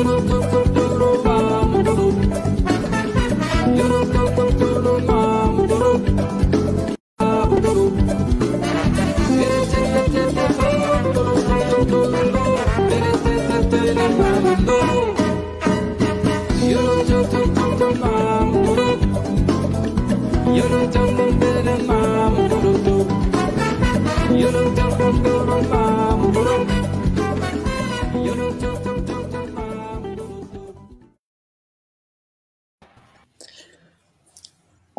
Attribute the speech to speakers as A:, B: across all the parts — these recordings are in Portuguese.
A: You're a dumb, dumb, dumb, dumb, dumb, dumb, dumb, dumb,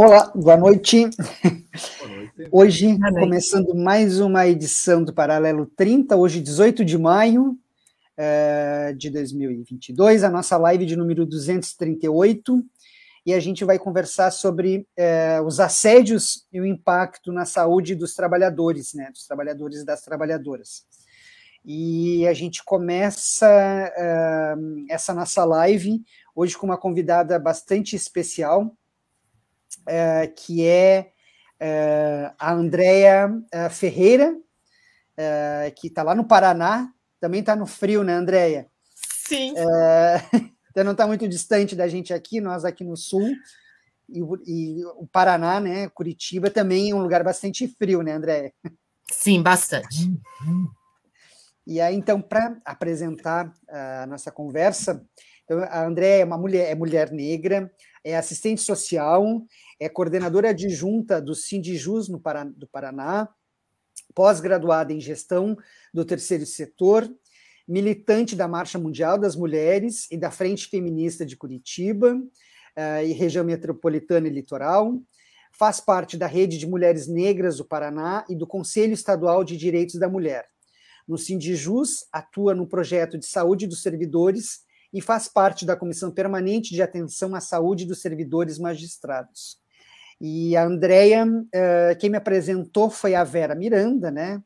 A: Olá, boa noite. Boa noite. Hoje, boa noite. começando mais uma edição do Paralelo 30, hoje, 18 de maio uh, de 2022, a nossa live de número 238, e a gente vai conversar sobre uh, os assédios e o impacto na saúde dos trabalhadores, né, dos trabalhadores e das trabalhadoras. E a gente começa uh, essa nossa live hoje com uma convidada bastante especial, é, que é, é a Andrea é, Ferreira, que está lá no Paraná, também está no frio, né, Andrea?
B: Sim.
A: então não está muito distante da gente aqui, nós aqui no sul, e, e, o Paraná, né, Curitiba, também é um lugar bastante frio, né, Andréia?
B: Sim, bastante.
A: E aí, então, para apresentar a nossa conversa, então, a Andréia é uma mulher, é mulher negra, é assistente social, é coordenadora adjunta do Sindijus no Paraná, do Paraná, pós-graduada em gestão do terceiro setor, militante da Marcha Mundial das Mulheres e da Frente Feminista de Curitiba uh, e região metropolitana e litoral, faz parte da Rede de Mulheres Negras do Paraná e do Conselho Estadual de Direitos da Mulher. No Sindijus, atua no projeto de saúde dos servidores e faz parte da Comissão Permanente de Atenção à Saúde dos Servidores Magistrados. E a Andrea, uh, quem me apresentou foi a Vera Miranda, né?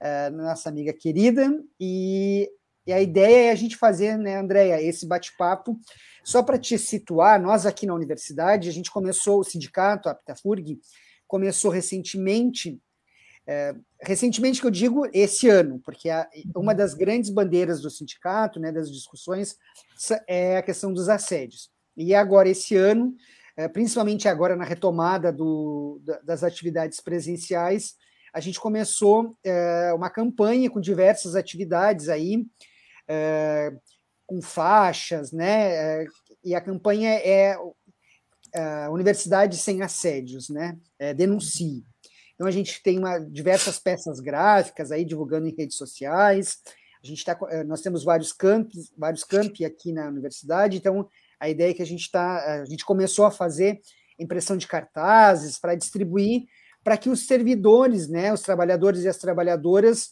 A: Uh, nossa amiga querida, e, e, a ideia é a gente fazer, né, Andréia, esse bate-papo. Só para te situar, nós aqui na universidade, a gente começou, o sindicato, a Pitafurg, começou recentemente é, recentemente que eu digo esse ano, porque a, uma das grandes bandeiras do sindicato, né, das discussões, é a questão dos assédios. E agora, esse ano, é, principalmente agora na retomada do, das atividades presenciais, a gente começou é, uma campanha com diversas atividades aí, é, com faixas, né? É, e a campanha é, Universidade Sem Assédios, né? denuncie. Então a gente tem uma, diversas peças gráficas aí divulgando em redes sociais. A gente tá, eh, nós temos vários campos, vários campi aqui na universidade. Então a ideia é que a gente está, a gente começou a fazer impressão de cartazes para distribuir para que os servidores, né, os trabalhadores e as trabalhadoras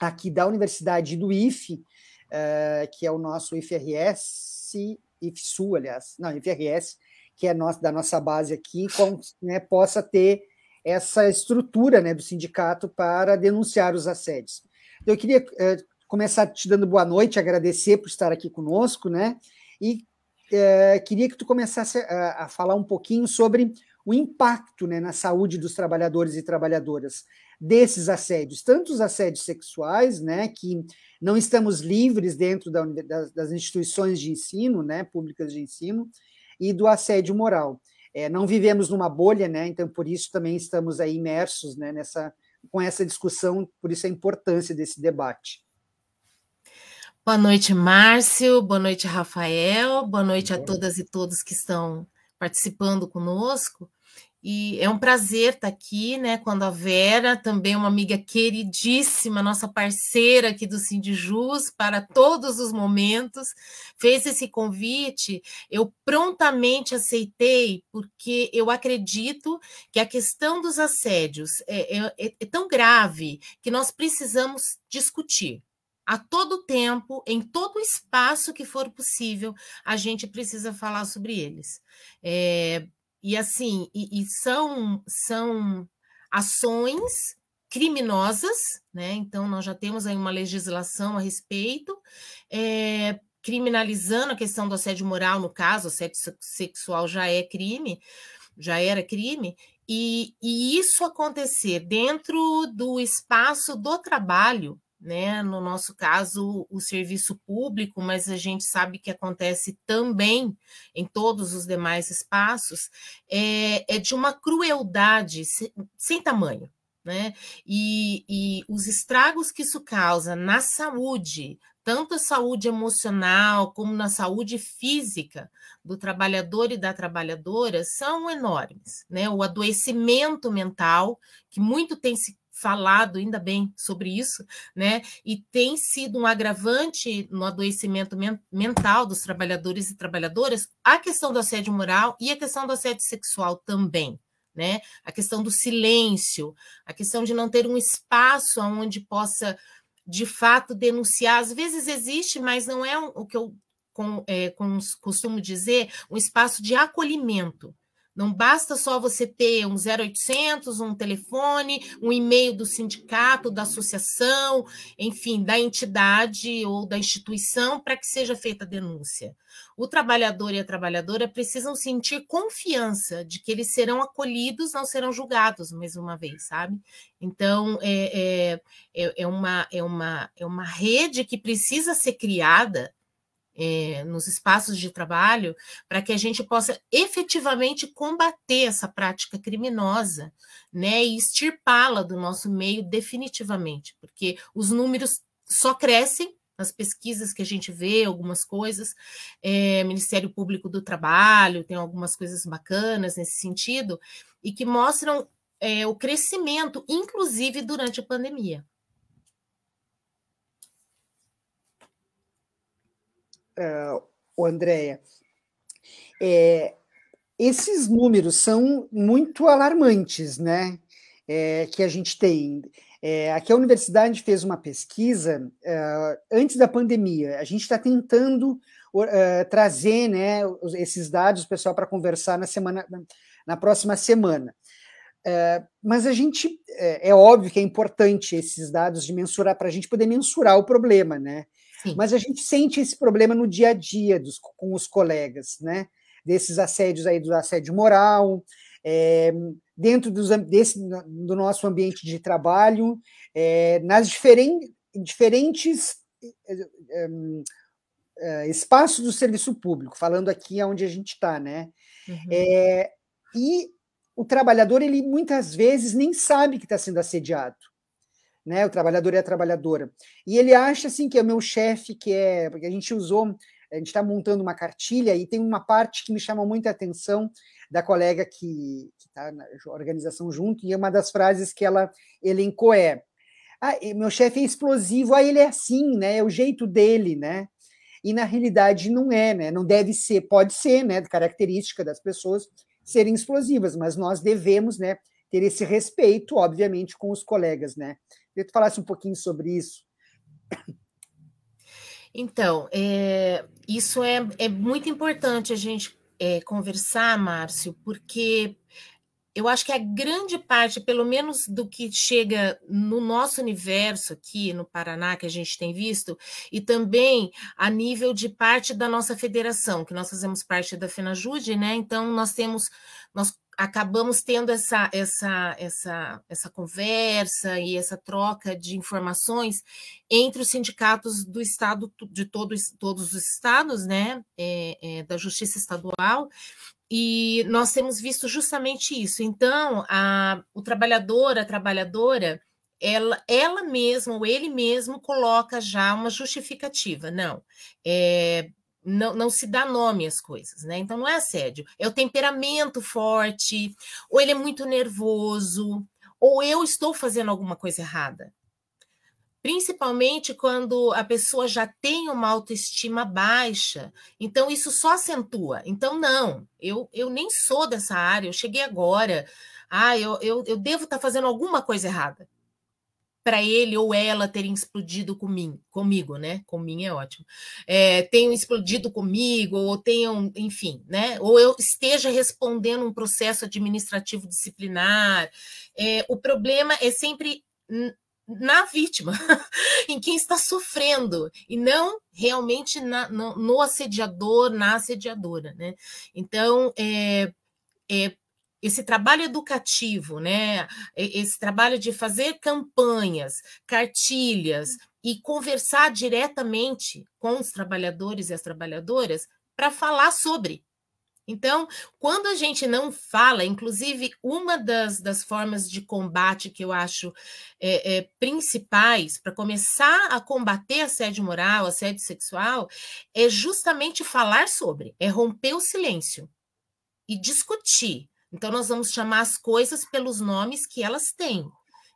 A: aqui da universidade do IFE, uh, que é o nosso IFRS, IFSU, aliás, não, IFRS, que é nosso, da nossa base aqui, com, né, possa ter essa estrutura né, do sindicato para denunciar os assédios. Então, eu queria é, começar te dando boa noite, agradecer por estar aqui conosco, né? E é, queria que tu começasse a, a, falar um pouquinho sobre o impacto né, na saúde dos trabalhadores e trabalhadoras desses assédios, tanto os assédios sexuais, né, que não estamos livres dentro da, das, das instituições de ensino, né, públicas de ensino, e do assédio moral. É, não vivemos numa bolha, né? Então, por isso também estamos aí imersos né, nessa, com essa discussão, por isso a importância desse debate.
B: Boa noite, Márcio. Boa noite, Rafael. Boa noite a todas e todos que estão participando conosco. E é um prazer estar aqui, né? Quando a Vera, também uma amiga queridíssima, nossa parceira aqui do Sindijus, para todos os momentos, fez esse convite, eu prontamente aceitei, porque eu acredito que a questão dos assédios é, é, é, é tão grave que nós precisamos discutir a todo tempo, em todo espaço que for possível, a gente precisa falar sobre eles. É, e assim, e, e são, são ações criminosas, né? Então, nós já temos aí uma legislação a respeito, é, criminalizando a questão do assédio moral, no caso, assédio sexual já é crime, já era crime, e, e isso acontecer dentro do espaço do trabalho, né? No nosso caso, o serviço público, mas a gente sabe que acontece também em todos os demais espaços, é, é de uma crueldade sem, sem tamanho. Né? E, e os estragos que isso causa na saúde, tanto a saúde emocional como na saúde física do trabalhador e da trabalhadora, são enormes. Né? O adoecimento mental, que muito tem se falado ainda bem sobre isso, né? E tem sido um agravante no adoecimento men mental dos trabalhadores e trabalhadoras a questão do assédio moral e a questão do assédio sexual também. Né? A questão do silêncio, a questão de não ter um espaço onde possa de fato denunciar. Às vezes existe, mas não é o que eu com, é, com, costumo dizer, um espaço de acolhimento. Não basta só você ter um 0800, um telefone, um e-mail do sindicato, da associação, enfim, da entidade ou da instituição para que seja feita a denúncia. O trabalhador e a trabalhadora precisam sentir confiança de que eles serão acolhidos, não serão julgados, mais uma vez, sabe? Então, é, é, é, uma, é, uma, é uma rede que precisa ser criada é, nos espaços de trabalho, para que a gente possa efetivamente combater essa prática criminosa, né, e extirpá-la do nosso meio definitivamente, porque os números só crescem nas pesquisas que a gente vê, algumas coisas, é, Ministério Público do Trabalho tem algumas coisas bacanas nesse sentido, e que mostram é, o crescimento, inclusive durante a pandemia.
A: Uh, o Andréia, é, esses números são muito alarmantes, né? É, que a gente tem. É, aqui a universidade fez uma pesquisa uh, antes da pandemia. A gente está tentando uh, trazer né, esses dados, pessoal, para conversar na semana, na próxima semana. Uh, mas a gente é, óbvio que é importante esses dados de mensurar para a gente poder mensurar o problema, né? Sim. Mas a gente sente esse problema no dia a dia dos, com os colegas, né? Desses assédios aí, do assédio moral, é, dentro dos, desse, do nosso ambiente de trabalho, é, nas diferen, diferentes é, espaços do serviço público, falando aqui onde a gente está, né? Uhum. E o trabalhador, ele muitas vezes nem sabe que está sendo assediado né? O trabalhador e a trabalhadora. E ele acha assim que é o meu chefe, que é. Porque a gente usou, a gente está montando uma cartilha e tem uma parte que me chama muita atenção da colega que está na organização junto, e uma das frases que ela elencou é: ah, meu chefe é explosivo, ah, ele é assim, né? É o jeito dele, né? E na realidade não é, né? Não deve ser, pode ser, né? Característica das pessoas serem explosivas, mas nós devemos, né? Ter esse respeito, obviamente, com os colegas, né? Queria que tu falasse um pouquinho sobre isso.
B: Então, é, isso é, é muito importante a gente é, conversar, Márcio, porque eu acho que a grande parte, pelo menos do que chega no nosso universo aqui no Paraná, que a gente tem visto, e também a nível de parte da nossa federação, que nós fazemos parte da FenaJude, né? Então, nós temos, nós acabamos tendo essa, essa, essa, essa conversa e essa troca de informações entre os sindicatos do Estado, de todos, todos os estados, né, é, é, da Justiça Estadual, e nós temos visto justamente isso. Então, a, o trabalhador, a trabalhadora, ela, ela mesma ou ele mesmo coloca já uma justificativa. Não, é, não, não se dá nome às coisas, né? Então não é assédio, é o temperamento forte, ou ele é muito nervoso, ou eu estou fazendo alguma coisa errada. Principalmente quando a pessoa já tem uma autoestima baixa, então isso só acentua. Então, não, eu, eu nem sou dessa área, eu cheguei agora, ah, eu, eu, eu devo estar fazendo alguma coisa errada para ele ou ela terem explodido comigo, comigo, né? Comigo é ótimo. É, tenham explodido comigo, ou tenham, enfim, né? Ou eu esteja respondendo um processo administrativo disciplinar. É, o problema é sempre na vítima, em quem está sofrendo, e não realmente na, no, no, assediador, na assediadora, né? Então, é, é esse trabalho educativo, né? Esse trabalho de fazer campanhas, cartilhas, e conversar diretamente com os trabalhadores e as trabalhadoras para falar sobre. Então, quando a gente não fala, inclusive, uma das, das formas de combate que eu acho é, é, principais para começar a combater assédio moral, assédio sexual, é justamente falar sobre, é romper o silêncio e discutir. Então, nós vamos chamar as coisas pelos nomes que elas têm.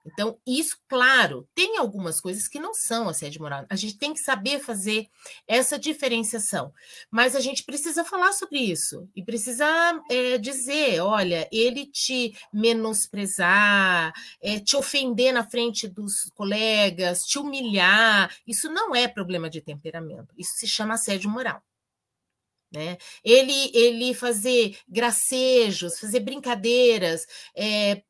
B: Então, isso, claro, tem algumas coisas que não são assédio moral. A gente tem que saber fazer essa diferenciação. Mas a gente precisa falar sobre isso e precisa é, dizer: olha, ele te menosprezar, é, te ofender na frente dos colegas, te humilhar, isso não é problema de temperamento. Isso se chama assédio moral. Né? Ele, ele fazer gracejos, fazer brincadeiras, é,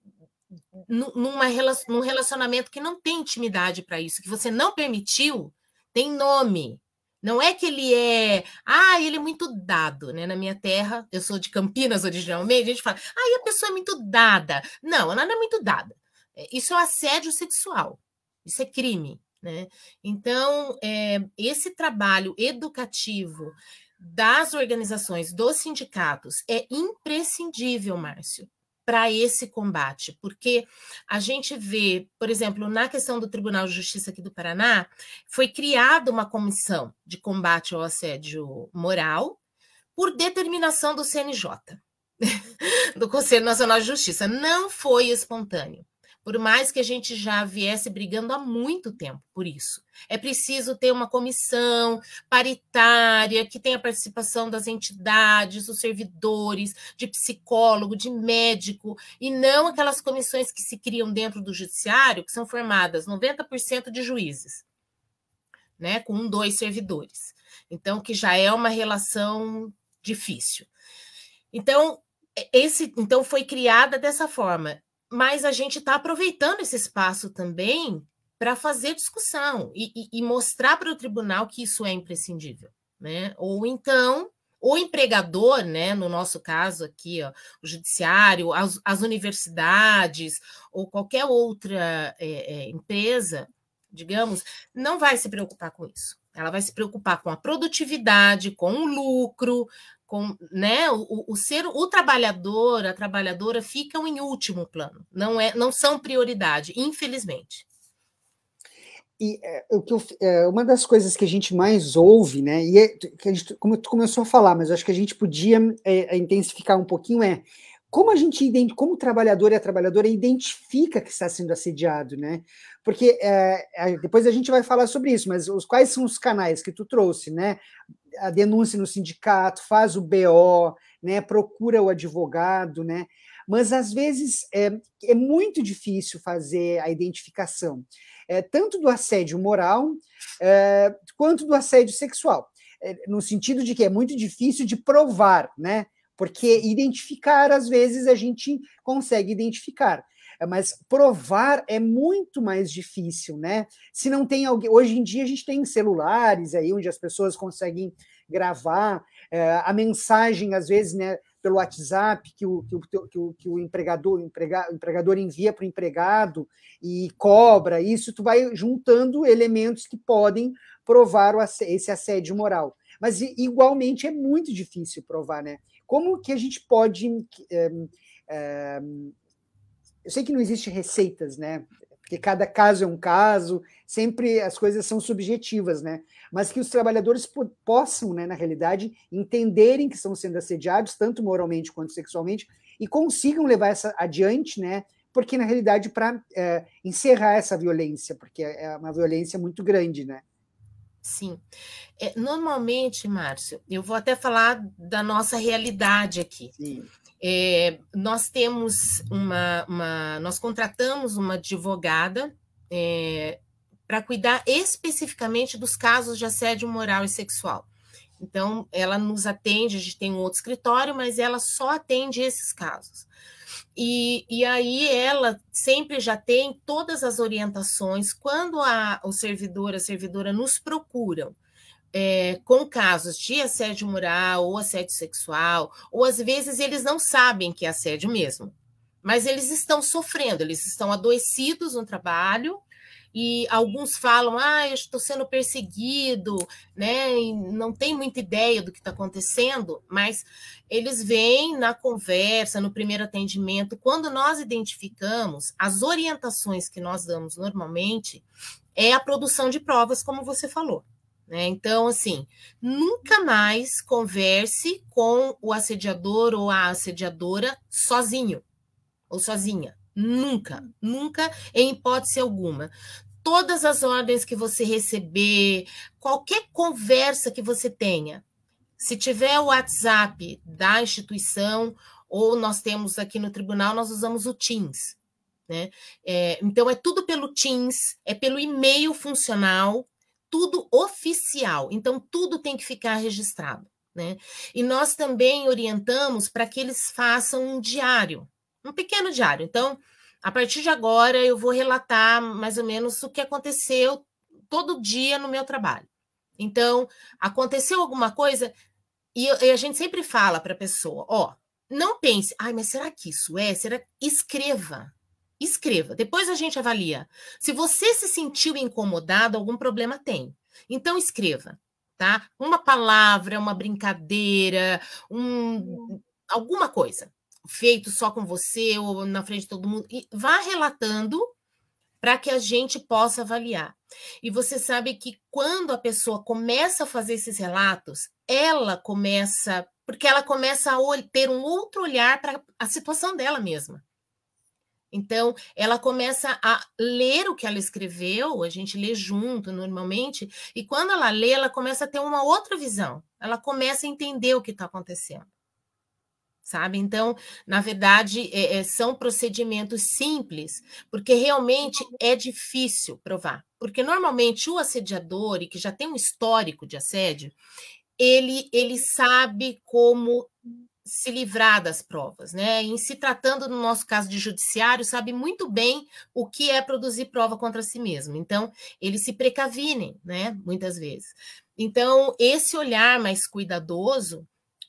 B: numa, num relacionamento que não tem intimidade para isso, que você não permitiu, tem nome. Não é que ele é, ah, ele é muito dado, né? Na minha terra, eu sou de Campinas originalmente, a gente fala, ah, a pessoa é muito dada. Não, ela não é muito dada. É, isso é assédio sexual, isso é crime, né? Então, é, esse trabalho educativo das organizações, dos sindicatos, é imprescindível, Márcio para esse combate, porque a gente vê, por exemplo, na questão do Tribunal de Justiça aqui do Paraná, foi criada uma comissão de combate ao assédio moral por determinação do CNJ, do Conselho Nacional de Justiça. Não foi espontâneo por mais que a gente já viesse brigando há muito tempo por isso. É preciso ter uma comissão paritária que tenha participação das entidades, dos servidores, de psicólogo, de médico, e não aquelas comissões que se criam dentro do judiciário, que são formadas 90% de juízes, né, com um, dois servidores. Então, que já é uma relação difícil. Então, esse, então foi criada dessa forma mas a gente está aproveitando esse espaço também para fazer discussão e, e, e mostrar para o tribunal que isso é imprescindível, né? Ou então o empregador, né, no nosso caso aqui, ó, o judiciário, as, as universidades ou qualquer outra é, é, empresa, digamos, não vai se preocupar com isso. Ela vai se preocupar com a produtividade, com o lucro, com, né, o, o, ser o trabalhador, a trabalhadora ficam em último plano, não é, não são prioridade, infelizmente.
A: E é, o que eu, é, uma das coisas que a gente mais ouve, né, e é, que a gente, como tu começou a falar, mas acho que a gente podia é, intensificar um pouquinho é como a gente como o trabalhador e a trabalhadora identifica que está sendo assediado, né? Porque é, depois a gente vai falar sobre isso, mas os quais são os canais que tu trouxe, né? a denúncia no sindicato, faz o BO, né, procura o advogado, né? Mas às vezes é, é muito difícil fazer a identificação, é, tanto do assédio moral é, quanto do assédio sexual, é, no sentido de que é muito difícil de provar, né? Porque identificar, às vezes, a gente consegue identificar mas provar é muito mais difícil, né? Se não tem alguém. Hoje em dia a gente tem celulares aí onde as pessoas conseguem gravar é, a mensagem, às vezes, né? Pelo WhatsApp que o, que o, que o, que o empregador, o empregador envia para o empregado e cobra, isso tu vai juntando elementos que podem provar o, esse assédio moral. Mas igualmente é muito difícil provar, né? Como que a gente pode é, é, eu sei que não existe receitas, né? Porque cada caso é um caso, sempre as coisas são subjetivas, né? Mas que os trabalhadores possam, né, na realidade, entenderem que estão sendo assediados, tanto moralmente quanto sexualmente, e consigam levar essa adiante, né? Porque, na realidade, para é, encerrar essa violência, porque é uma violência muito grande, né?
B: Sim. É, normalmente, Márcio, eu vou até falar da nossa realidade aqui. É, nós temos uma, uma, nós contratamos uma advogada é, para cuidar especificamente dos casos de assédio moral e sexual. Então, ela nos atende, a gente tem um outro escritório, mas ela só atende esses casos. E, e aí ela sempre já tem todas as orientações quando a, o servidor, a servidora nos procuram é, com casos de assédio moral ou assédio sexual, ou às vezes eles não sabem que é assédio mesmo, mas eles estão sofrendo, eles estão adoecidos no trabalho e alguns falam, ah, eu estou sendo perseguido, né? E não tem muita ideia do que está acontecendo, mas eles vêm na conversa, no primeiro atendimento, quando nós identificamos as orientações que nós damos normalmente, é a produção de provas, como você falou. Né? Então, assim, nunca mais converse com o assediador ou a assediadora sozinho ou sozinha. Nunca, nunca, em hipótese alguma. Todas as ordens que você receber, qualquer conversa que você tenha, se tiver o WhatsApp da instituição, ou nós temos aqui no tribunal, nós usamos o Teams. Né? É, então, é tudo pelo Teams, é pelo e-mail funcional, tudo oficial. Então, tudo tem que ficar registrado. Né? E nós também orientamos para que eles façam um diário, um pequeno diário. Então, a partir de agora, eu vou relatar mais ou menos o que aconteceu todo dia no meu trabalho. Então, aconteceu alguma coisa, e, e a gente sempre fala para a pessoa: ó, não pense, ai, mas será que isso é? Será? Escreva. Escreva, depois a gente avalia. Se você se sentiu incomodado, algum problema tem. Então escreva, tá? Uma palavra, uma brincadeira, um, alguma coisa feito só com você ou na frente de todo mundo. E vá relatando para que a gente possa avaliar. E você sabe que quando a pessoa começa a fazer esses relatos, ela começa, porque ela começa a ter um outro olhar para a situação dela mesma. Então, ela começa a ler o que ela escreveu, a gente lê junto normalmente, e quando ela lê, ela começa a ter uma outra visão, ela começa a entender o que está acontecendo. Sabe? Então, na verdade, é, é, são procedimentos simples, porque realmente é difícil provar. Porque normalmente o assediador, e que já tem um histórico de assédio, ele, ele sabe como se livrar das provas, né? Em se tratando, no nosso caso de judiciário, sabe muito bem o que é produzir prova contra si mesmo. Então, eles se precavinem, né? Muitas vezes. Então, esse olhar mais cuidadoso,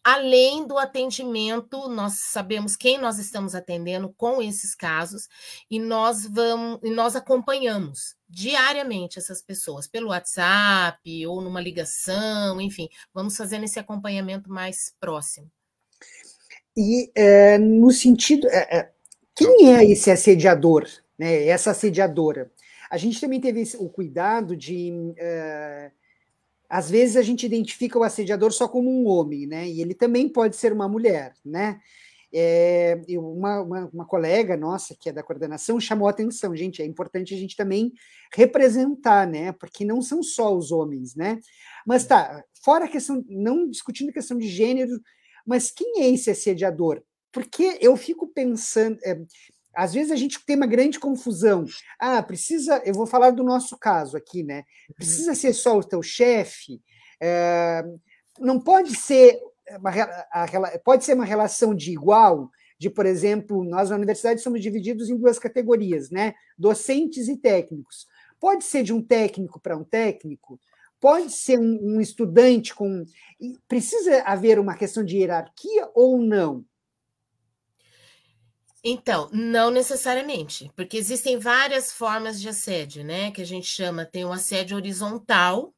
B: além do atendimento, nós sabemos quem nós estamos atendendo com esses casos e nós vamos e nós acompanhamos diariamente essas pessoas pelo WhatsApp ou numa ligação, enfim, vamos fazendo esse acompanhamento mais próximo.
A: E é, no sentido. É, quem é esse assediador, né? Essa assediadora? A gente também teve o cuidado de. É, às vezes a gente identifica o assediador só como um homem, né? E ele também pode ser uma mulher, né? É, uma, uma, uma, colega nossa, que é da coordenação, chamou a atenção, gente, é importante a gente também representar, né? Porque não são só os homens, né? Mas tá, fora a questão, não discutindo a questão de gênero, mas quem é esse assediador? Porque eu fico pensando. É, às vezes a gente tem uma grande confusão. Ah, precisa. Eu vou falar do nosso caso aqui, né? Precisa ser só o teu chefe. É, não pode ser uma, pode ser uma relação de igual, de, por exemplo, nós na universidade somos divididos em duas categorias, né? Docentes e técnicos. Pode ser de um técnico para um técnico, pode ser um, um estudante com. Precisa haver uma questão de hierarquia ou não?
B: Então, não necessariamente, porque existem várias formas de assédio, né? Que a gente chama, tem o assédio horizontal,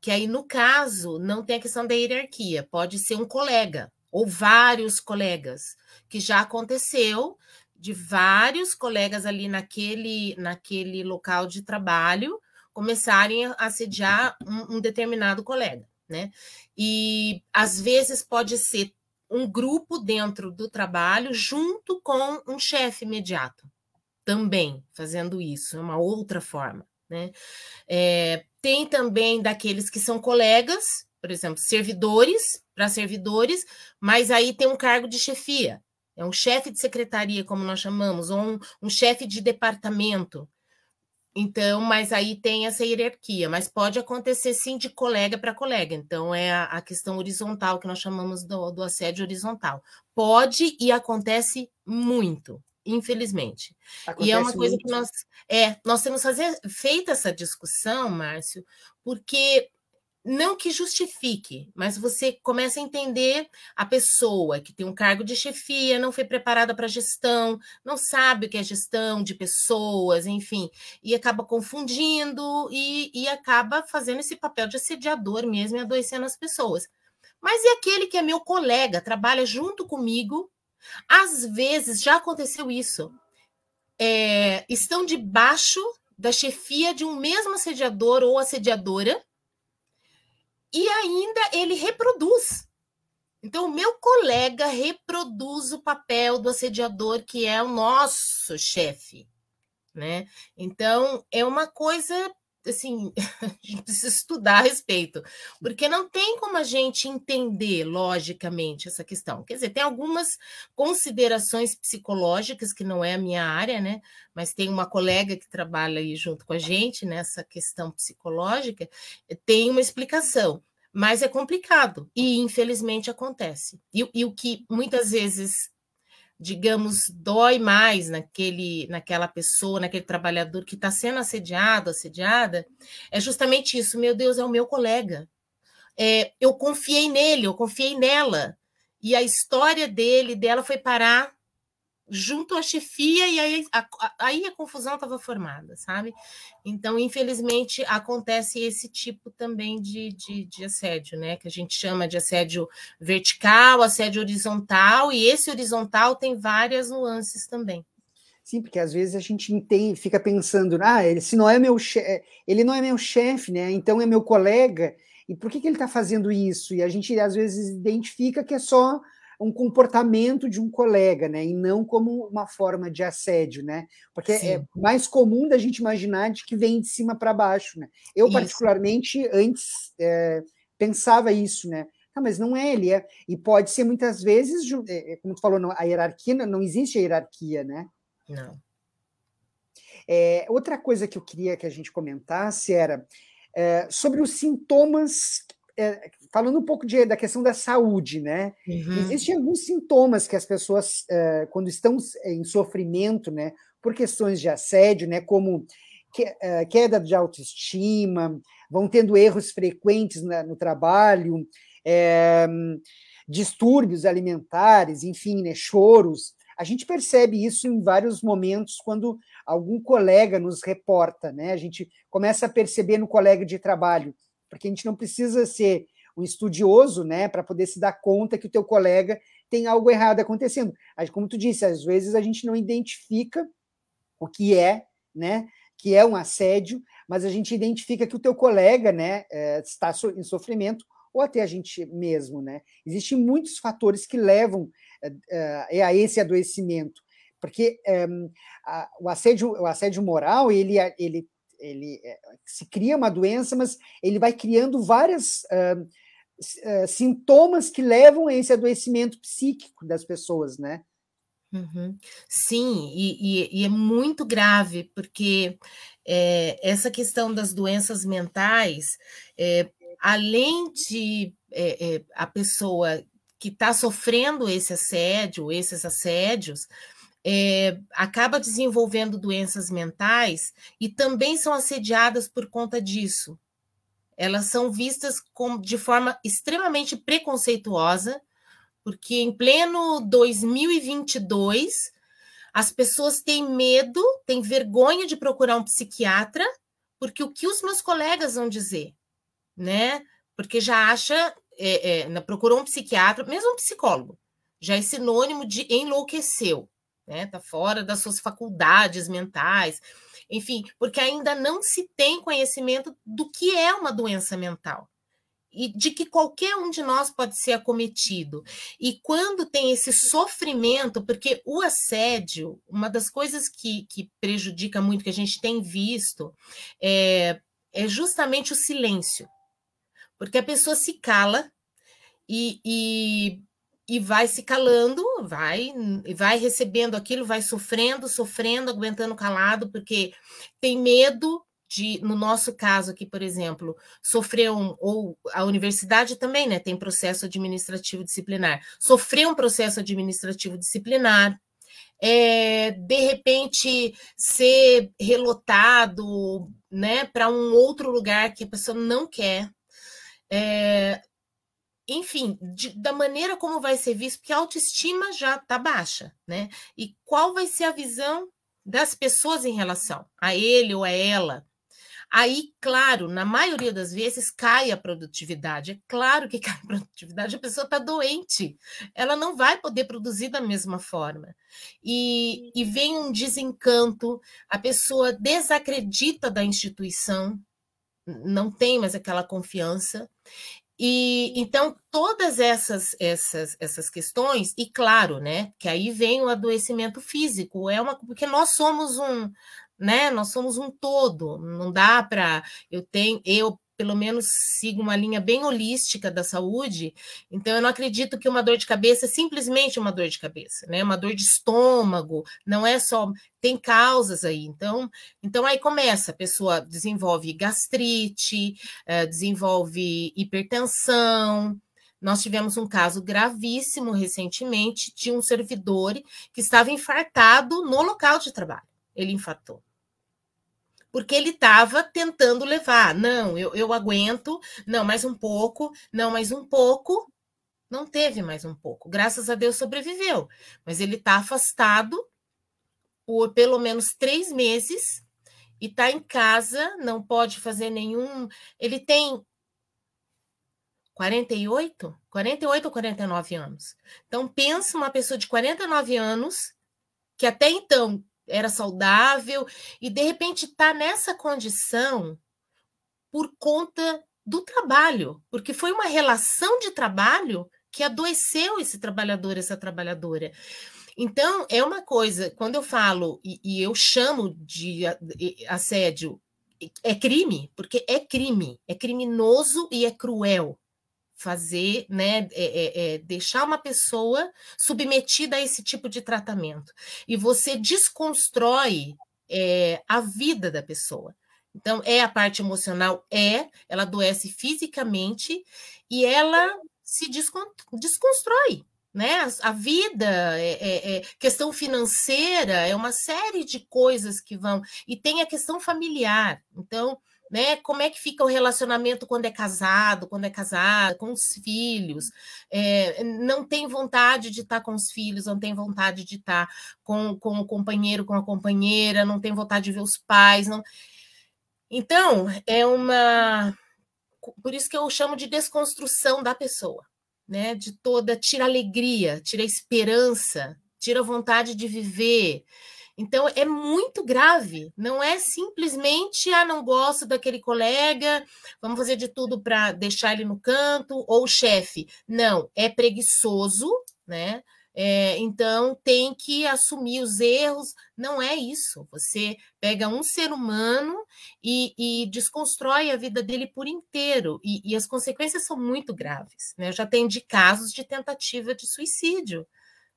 B: que aí, no caso, não tem a questão da hierarquia, pode ser um colega ou vários colegas, que já aconteceu de vários colegas ali naquele, naquele local de trabalho começarem a assediar um, um determinado colega, né? E às vezes pode ser um grupo dentro do trabalho junto com um chefe imediato, também fazendo isso, é uma outra forma. Né? É, tem também daqueles que são colegas, por exemplo, servidores para servidores, mas aí tem um cargo de chefia, é um chefe de secretaria, como nós chamamos, ou um, um chefe de departamento. Então, mas aí tem essa hierarquia, mas pode acontecer sim de colega para colega. Então, é a, a, questão horizontal que nós chamamos do, do, assédio horizontal. Pode e acontece muito, infelizmente. Acontece e é uma coisa muito. que nós é, nós temos fazer, feito essa discussão, Márcio, porque não que justifique, mas você começa a entender a pessoa que tem um cargo de chefia, não foi preparada para gestão, não sabe o que é gestão de pessoas, enfim, e acaba confundindo e, e acaba fazendo esse papel de assediador mesmo e adoecendo as pessoas. Mas e aquele que é meu colega, trabalha junto comigo? Às vezes já aconteceu isso. É, estão debaixo da chefia de um mesmo assediador ou assediadora e ainda ele reproduz. Então, o meu colega reproduz o papel do assediador, que é o nosso chefe. Né? Então, é uma coisa assim, a gente precisa estudar a respeito, porque não tem como a gente entender logicamente essa questão. Quer dizer, tem algumas considerações psicológicas que não é a minha área, né? Mas tem uma colega que trabalha aí junto com a gente nessa questão psicológica, tem uma explicação. Mas é complicado e infelizmente acontece. E, e o que muitas vezes digamos, dói mais naquele, naquela pessoa, naquele trabalhador que está sendo assediado, assediada, é justamente isso. Meu Deus, é o meu colega. É, eu confiei nele, eu confiei nela. E a história dele, dela, foi parar junto à chefia e aí a, aí a confusão estava formada, sabe? Então, infelizmente, acontece esse tipo também de, de, de, assédio, né? Que a gente chama de assédio vertical, assédio horizontal, e esse horizontal tem várias nuances também.
A: Sim, porque às vezes a gente entende, fica pensando, ah, ele se não é meu chefe, ele não é meu chefe, né? Então é meu colega, e por que, que ele está fazendo isso? E a gente às vezes identifica que é só um comportamento de um colega, né? E não como uma forma de assédio, né? Porque é Sim. é mais comum da gente imaginar de que vem de cima para baixo, né? Eu, isso. particularmente, antes é, pensava isso, né? Ah, mas não é, ele é. E pode ser muitas vezes, é, é, como tu falou, a hierarquia, não existe a hierarquia, né?
B: Não.
A: É, outra coisa que eu queria que a gente comentasse era é, sobre os sintomas é, falando um pouco de, da questão da saúde, né? Uhum. Existem alguns sintomas que as pessoas, é, quando estão em sofrimento, né, por questões de assédio, né, como que, é, queda de autoestima, vão tendo erros frequentes na, no trabalho, é, distúrbios alimentares, enfim, né, choros. A gente percebe isso em vários momentos quando algum colega nos reporta, né? A gente começa a perceber no colega de trabalho porque a gente não precisa ser um estudioso, né, para poder se dar conta que o teu colega tem algo errado acontecendo. Como tu disse, às vezes a gente não identifica o que é, né, que é um assédio, mas a gente identifica que o teu colega, né, é, está em sofrimento ou até a gente mesmo, né? Existem muitos fatores que levam é, é, a esse adoecimento, porque o assédio, o assédio moral ele, ele ele é, se cria uma doença, mas ele vai criando vários uh, uh, sintomas que levam a esse adoecimento psíquico das pessoas, né?
B: Uhum. Sim, e, e, e, é muito grave, porque é, essa questão das doenças mentais, é, além de é, é a pessoa que está sofrendo esse assédio, esses assédios, é, acaba desenvolvendo doenças mentais e também são assediadas por conta disso. Elas são vistas com, de forma extremamente preconceituosa, porque em pleno 2022 as pessoas têm medo, têm vergonha de procurar um psiquiatra, porque o que os meus colegas vão dizer, né? Porque já acha, é, é, procurou um psiquiatra, mesmo um psicólogo, já é sinônimo de enlouqueceu né? Tá fora das suas faculdades mentais, enfim, porque ainda não se tem conhecimento do que é uma doença mental e de que qualquer um de nós pode ser acometido. E quando tem esse sofrimento, porque o assédio, uma das coisas que, que prejudica muito, que a gente tem visto, é, é justamente o silêncio. Porque a pessoa se cala e, e e vai se calando, vai, vai recebendo aquilo, vai sofrendo, sofrendo, aguentando calado, porque tem medo de, no nosso caso aqui, por exemplo, sofrer um, ou a universidade também, né, tem processo administrativo disciplinar, sofrer um processo administrativo disciplinar, é, de repente ser relotado, né, para um outro lugar que a pessoa não quer, é, enfim, de, da maneira como vai ser visto, porque a autoestima já está baixa, né? E qual vai ser a visão das pessoas em relação a ele ou a ela? Aí, claro, na maioria das vezes cai a produtividade. É claro que cai a produtividade, a pessoa está doente, ela não vai poder produzir da mesma forma. E, e vem um desencanto, a pessoa desacredita da instituição, não tem mais aquela confiança. E então todas essas essas essas questões e claro, né, que aí vem o adoecimento físico, é uma porque nós somos um, né? Nós somos um todo, não dá para eu tenho eu pelo menos sigo uma linha bem holística da saúde, então eu não acredito que uma dor de cabeça é simplesmente uma dor de cabeça, né? Uma dor de estômago, não é só tem causas aí. Então, então aí começa, a pessoa desenvolve gastrite, eh, desenvolve hipertensão, nós tivemos um caso gravíssimo recentemente de um servidor que estava infartado no local de trabalho. Ele infartou porque ele estava tentando levar. Não, eu, eu aguento, não, mais um pouco, não, mais um pouco. Não teve mais um pouco. Graças a Deus sobreviveu. Mas ele está afastado por pelo menos três meses e está em casa, não pode fazer nenhum. Ele tem 48? 48 ou 49 anos. Então, pensa uma pessoa de 49 anos, que até então era saudável, e de repente está nessa condição por conta do trabalho, porque foi uma relação de trabalho que adoeceu esse trabalhador, essa trabalhadora. Então, é uma coisa, quando eu falo e, e eu chamo de assédio, é crime, porque é crime, é criminoso e é cruel fazer, né, é, é, é, deixar uma pessoa submetida a esse tipo de tratamento. E você desconstrói é, a vida da pessoa. Então, é a parte emocional, é, ela adoece fisicamente e ela se desconstrói. Né? A vida, é, é, questão financeira, é uma série de coisas que vão. E tem a questão familiar. Então, né? Como é que fica o relacionamento quando é casado, quando é casada, com os filhos? É, não tem vontade de estar com os filhos, não tem vontade de estar com, com o companheiro, com a companheira, não tem vontade de ver os pais. Não... Então, é uma. Por isso que eu chamo de desconstrução da pessoa, né? De toda, tira alegria, tira esperança, tira vontade de viver. Então é muito grave, não é simplesmente ah, não gosto daquele colega, vamos fazer de tudo para deixar ele no canto, ou chefe. Não, é preguiçoso, né? É, então tem que assumir os erros. Não é isso. Você pega um ser humano e, e desconstrói a vida dele por inteiro, e, e as consequências são muito graves. Né? Eu já de casos de tentativa de suicídio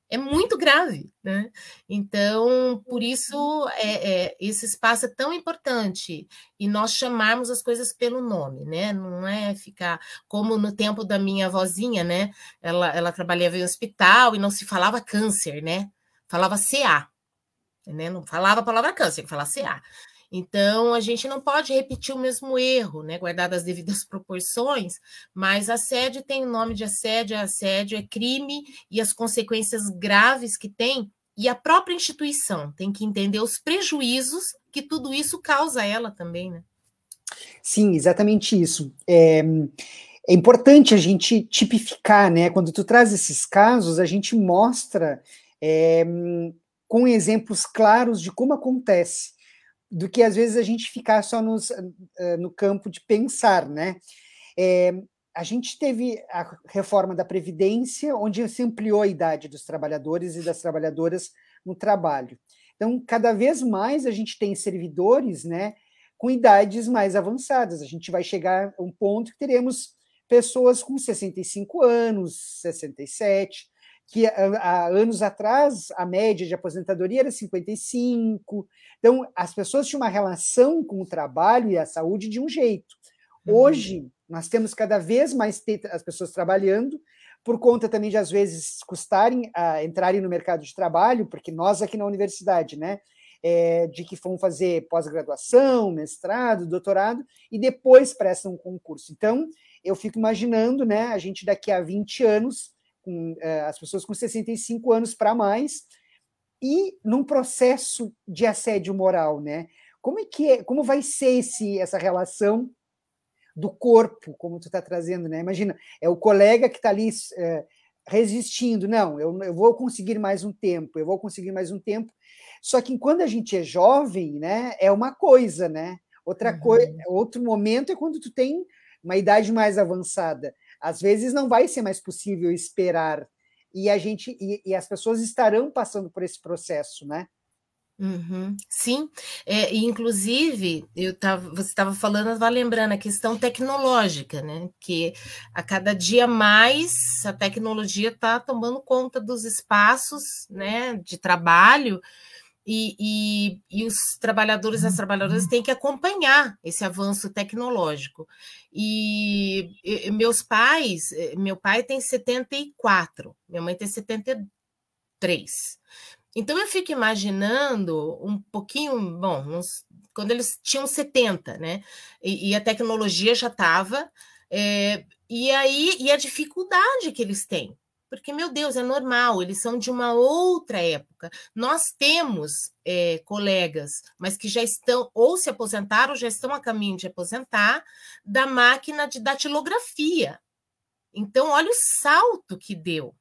B: é muito grave, né? Então, por isso é, é, esse espaço é tão importante e nós chamarmos as coisas pelo nome, né? Não é ficar como no tempo da minha avózinha, né? Ela, ela trabalhava em hospital e não se falava câncer, né? Falava CA, né? Não falava a palavra câncer, falava CA. Então, a gente não pode repetir o mesmo erro, né, guardadas as devidas proporções, mas assédio tem o nome de assédio, assédio é crime e as consequências graves que tem, e a própria instituição tem que entender os prejuízos que tudo isso causa a ela também, né?
A: Sim, exatamente isso. É, é importante a gente tipificar, né? Quando tu traz esses casos, a gente mostra é, com exemplos claros de como acontece do que às vezes a gente ficar só nos, uh, no campo de pensar, né? É, a gente teve a reforma da Previdência, onde se ampliou a idade dos trabalhadores e das trabalhadoras no trabalho. Então, cada vez mais a gente tem servidores, né, com idades mais avançadas. A gente vai chegar a um ponto que teremos pessoas com 65 anos, 67, que há anos atrás a média de aposentadoria era 55. Então, as pessoas tinham uma relação com o trabalho e a saúde de um jeito. Uhum. Hoje, nós temos cada vez mais as pessoas trabalhando, por conta também de, às vezes, custarem a entrarem no mercado de trabalho, porque nós aqui na universidade, né, é, de que vão fazer pós-graduação, mestrado, doutorado, e depois prestam um concurso. Então, eu fico imaginando, né, a gente daqui a 20 anos, com, uh, as pessoas com 65 anos para mais, e num processo de assédio moral, né? Como é que é, como vai ser esse, essa relação do corpo, como tu está trazendo, né? Imagina, é o colega que está ali é, resistindo, não, eu, eu vou conseguir mais um tempo, eu vou conseguir mais um tempo. Só que quando a gente é jovem, né, é uma coisa, né? Outra uhum. coisa, outro momento é quando tu tem uma idade mais avançada. Às vezes não vai ser mais possível esperar e a gente e, e as pessoas estarão passando por esse processo, né?
B: Uhum, sim, é, inclusive eu tava, você estava falando, estava lembrando a questão tecnológica, né? Que a cada dia mais a tecnologia está tomando conta dos espaços né, de trabalho e, e, e, os trabalhadores e as trabalhadoras têm que acompanhar esse avanço tecnológico. E, e, meus pais, eh, meu pai tem 74, minha mãe tem 73. Então eu fico imaginando um pouquinho, bom, uns, quando eles tinham 70, né? E, a tecnologia já estava. É, eh, e aí, e a dificuldade que eles têm porque, meu Deus, é normal, eles são de uma outra época. Nós temos é, colegas, mas que já estão ou se aposentaram, ou já estão a caminho de aposentar, da máquina de datilografia. Então, olha o salto que deu.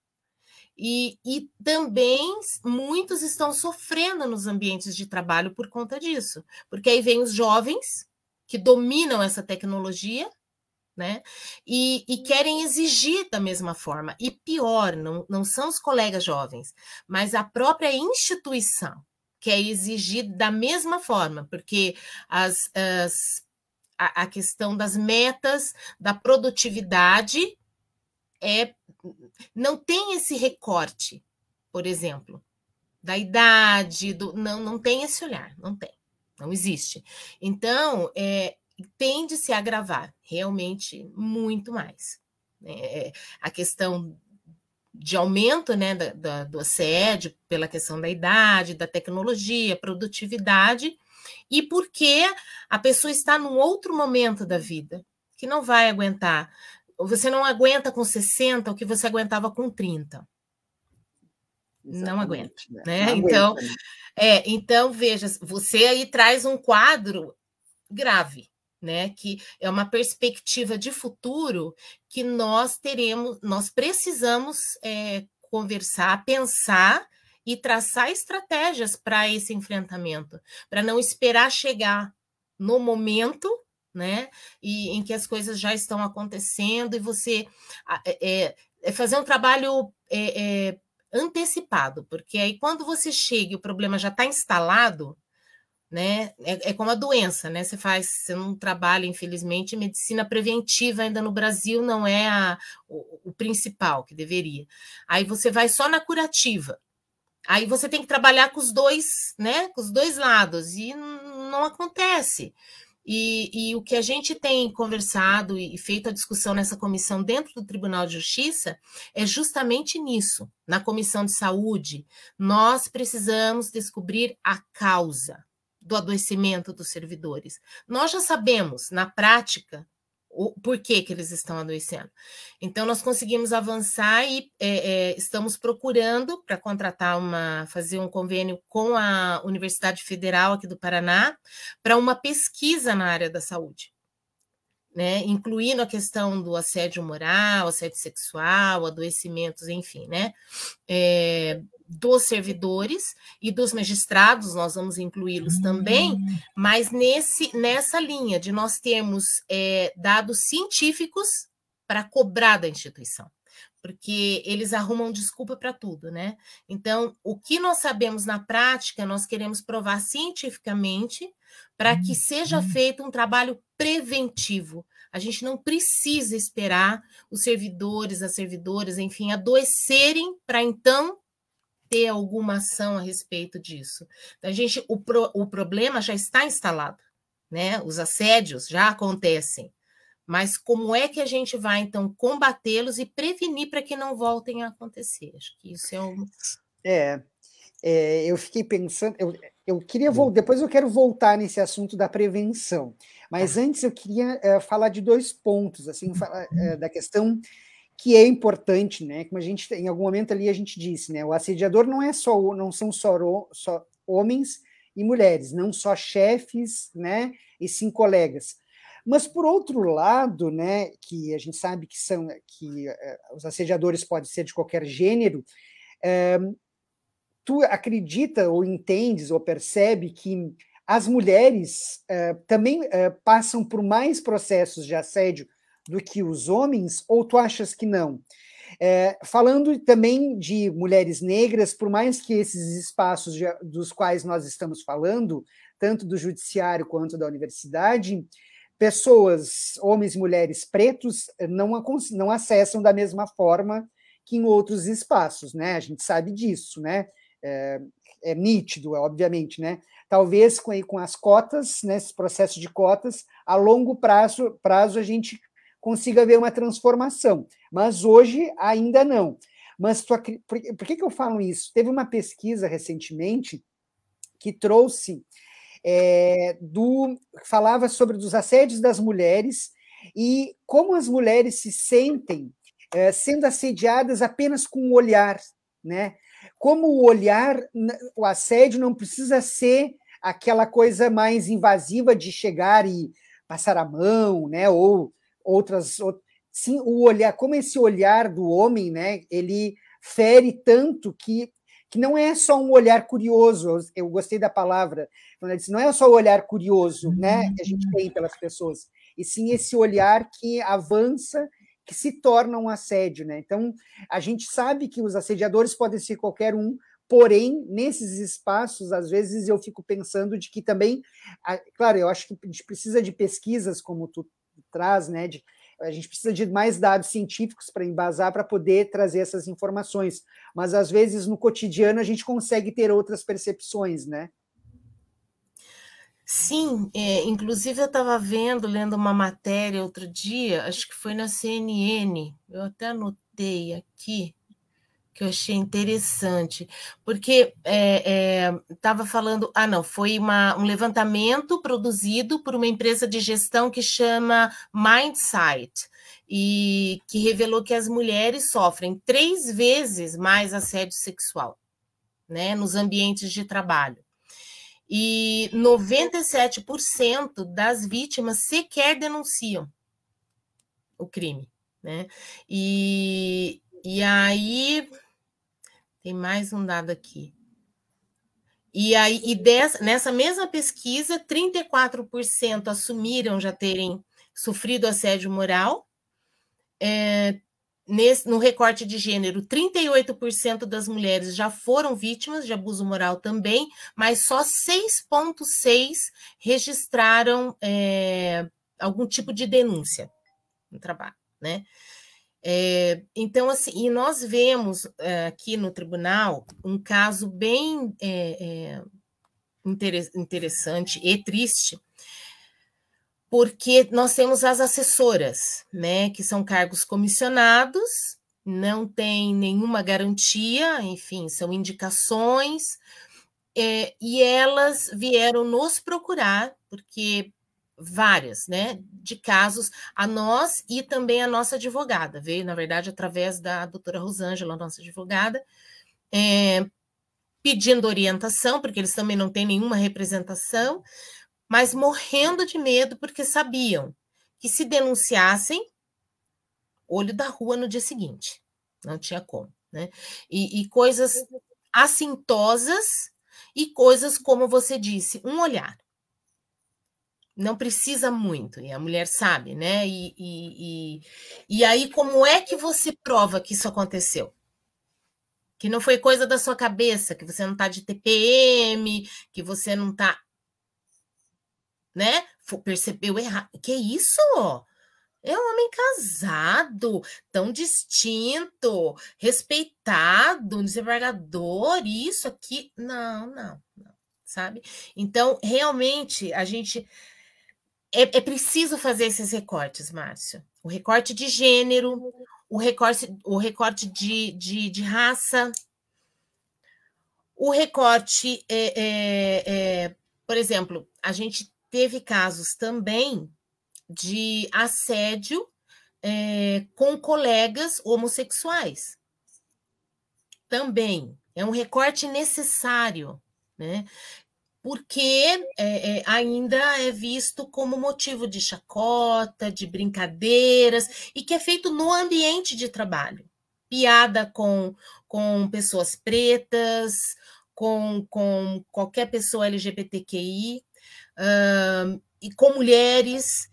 B: E, e também muitos estão sofrendo nos ambientes de trabalho por conta disso, porque aí vem os jovens que dominam essa tecnologia né? E, e, querem exigir da mesma forma. E pior, não, não são os colegas jovens, mas a própria instituição quer exigir da mesma forma, porque as, as, a, a questão das metas, da produtividade, é, não tem esse recorte, por exemplo, da idade, do, não, não tem esse olhar, não tem, não existe. Então, é, tende-se a agravar realmente muito mais. É, a questão de aumento né, da, da, do assédio pela questão da idade, da tecnologia, produtividade, e porque a pessoa está num outro momento da vida que não vai aguentar. Você não aguenta com 60 o que você aguentava com 30. Exatamente, não aguenta, né? né? Não então, aguenta, né? é, então veja, você aí traz um quadro grave, né? Que é uma perspectiva de futuro que nós teremos, nós precisamos é, conversar, pensar e traçar estratégias para esse enfrentamento, para não esperar chegar no momento, né? E em que as coisas já estão acontecendo e você é, é fazer um trabalho é, é, antecipado, porque aí quando você chega e o problema já está instalado, né? É, é, como a doença, né? Você faz, você não trabalha, infelizmente, medicina preventiva ainda no Brasil não é a, o, o, principal que deveria. Aí você vai só na curativa. Aí você tem que trabalhar com os dois, né? Com os dois lados, e não acontece. E, e, o que a gente tem conversado e feito a discussão nessa comissão dentro do Tribunal de Justiça é justamente nisso. Na comissão de saúde, nós precisamos descobrir a causa do adoecimento dos servidores. Nós já sabemos, na prática, o porquê que eles estão adoecendo. Então, nós conseguimos avançar e é, é, estamos procurando para contratar uma, fazer um convênio com a Universidade Federal aqui do Paraná para uma pesquisa na área da saúde. Né, incluindo a questão do assédio moral, assédio sexual, adoecimentos, enfim, né? É, dos servidores e dos magistrados, nós vamos incluí-los também, hum. mas nesse, nessa linha de nós termos é, dados científicos para cobrar da instituição, porque eles arrumam desculpa para tudo, né? Então, o que nós sabemos na prática, nós queremos provar cientificamente para que seja uhum. feito um trabalho preventivo. A gente não precisa esperar os servidores, as servidoras, enfim, adoecerem para então ter alguma ação a respeito disso. Então, a gente, o, pro, o problema já está instalado, né? Os assédios já acontecem. Mas como é que a gente vai, então, combatê-los e prevenir para que não voltem a acontecer? Acho que isso é um.
A: É, é eu fiquei pensando, eu, eu queria depois eu quero voltar nesse assunto da prevenção, mas antes eu queria uh, falar de dois pontos, assim, falar, uh, da questão que é importante, né? Como a gente em algum momento ali a gente disse, né? O assediador não é só não são só, só homens e mulheres, não só chefes, né? E sim colegas. Mas por outro lado, né, que a gente sabe que são que uh, os assediadores podem ser de qualquer gênero, tu acredita ou entendes ou percebe que as mulheres uh, também uh, passam por mais processos de assédio do que os homens, ou tu achas que não? É, falando também de mulheres negras, por mais que esses espaços dos quais nós estamos falando, tanto do judiciário quanto da universidade, pessoas, homens e mulheres pretos, não, não acessam da mesma forma que em outros espaços, né? A gente sabe disso, né? é, é nítido, obviamente, né? Talvez com, com as cotas, né, esse processo de cotas, a longo prazo, prazo a gente consiga ver uma transformação, mas hoje ainda não. Mas por, por que, que eu falo isso? Teve uma pesquisa recentemente que trouxe é, do falava sobre os assédios das mulheres e como as mulheres se sentem é, sendo assediadas apenas com o olhar, né? Como o olhar, o assédio não precisa ser aquela coisa mais invasiva de chegar e passar a mão, né? Ou outras, sim, o olhar, como esse olhar do homem, né? Ele fere tanto que que não é só um olhar curioso, eu gostei da palavra, quando ele disse, não é só o olhar curioso, né, que a gente tem pelas pessoas, e sim esse olhar que avança que se torna um assédio, né? Então, a gente sabe que os assediadores podem ser qualquer um, porém, nesses espaços, às vezes eu fico pensando de que também, claro, eu acho que a gente precisa de pesquisas como tu traz, né? De, a gente precisa de mais dados científicos para embasar para poder trazer essas informações, mas às vezes no cotidiano a gente consegue ter outras percepções, né?
B: Sim, é, inclusive eu estava vendo, lendo uma matéria outro dia, acho que foi na CNN, eu até anotei aqui, que eu achei interessante, porque estava é, é, falando, ah não, foi uma, um levantamento produzido por uma empresa de gestão que chama Mindsight, e que revelou que as mulheres sofrem três vezes mais assédio sexual, né, nos ambientes de trabalho e 97% das vítimas sequer denunciam o crime, né? E, e aí tem mais um dado aqui. E aí, e nessa mesma pesquisa, 34% assumiram já terem sofrido assédio moral, é, Nesse, no recorte de gênero, 38% das mulheres já foram vítimas de abuso moral também, mas só 6,6% registraram é, algum tipo de denúncia no trabalho, né? É, então, assim, e nós vemos é, aqui no tribunal um caso bem é, interessante e triste, porque nós temos as assessoras, né, que são cargos comissionados, não tem nenhuma garantia, enfim, são indicações, é, e elas vieram nos procurar, porque várias, né, de casos a nós e também a nossa advogada, veio, na verdade, através da doutora Rosângela, nossa advogada, é, pedindo orientação, porque eles também não têm nenhuma representação, mas morrendo de medo porque sabiam que se denunciassem, olho da rua no dia seguinte. Não tinha como. Né? E, e coisas assintosas e coisas, como você disse, um olhar. Não precisa muito, e a mulher sabe, né? E, e, e, e aí, como é que você prova que isso aconteceu? Que não foi coisa da sua cabeça, que você não está de TPM, que você não está né? Percebeu errado. Que isso? É um homem casado, tão distinto, respeitado, desembargador, isso aqui. Não, não, não, sabe? Então, realmente, a gente. É, é preciso fazer esses recortes, Márcio. O recorte de gênero, o recorte, o recorte de, de, de raça, o recorte, é, é, é, por exemplo, a gente teve casos também de assédio é, com colegas homossexuais. Também é um recorte necessário, né? Porque é, é, ainda é visto como motivo de chacota, de brincadeiras, e que é feito no ambiente de trabalho. Piada com, com pessoas pretas, com, com qualquer pessoa LGBTQI, e com mulheres.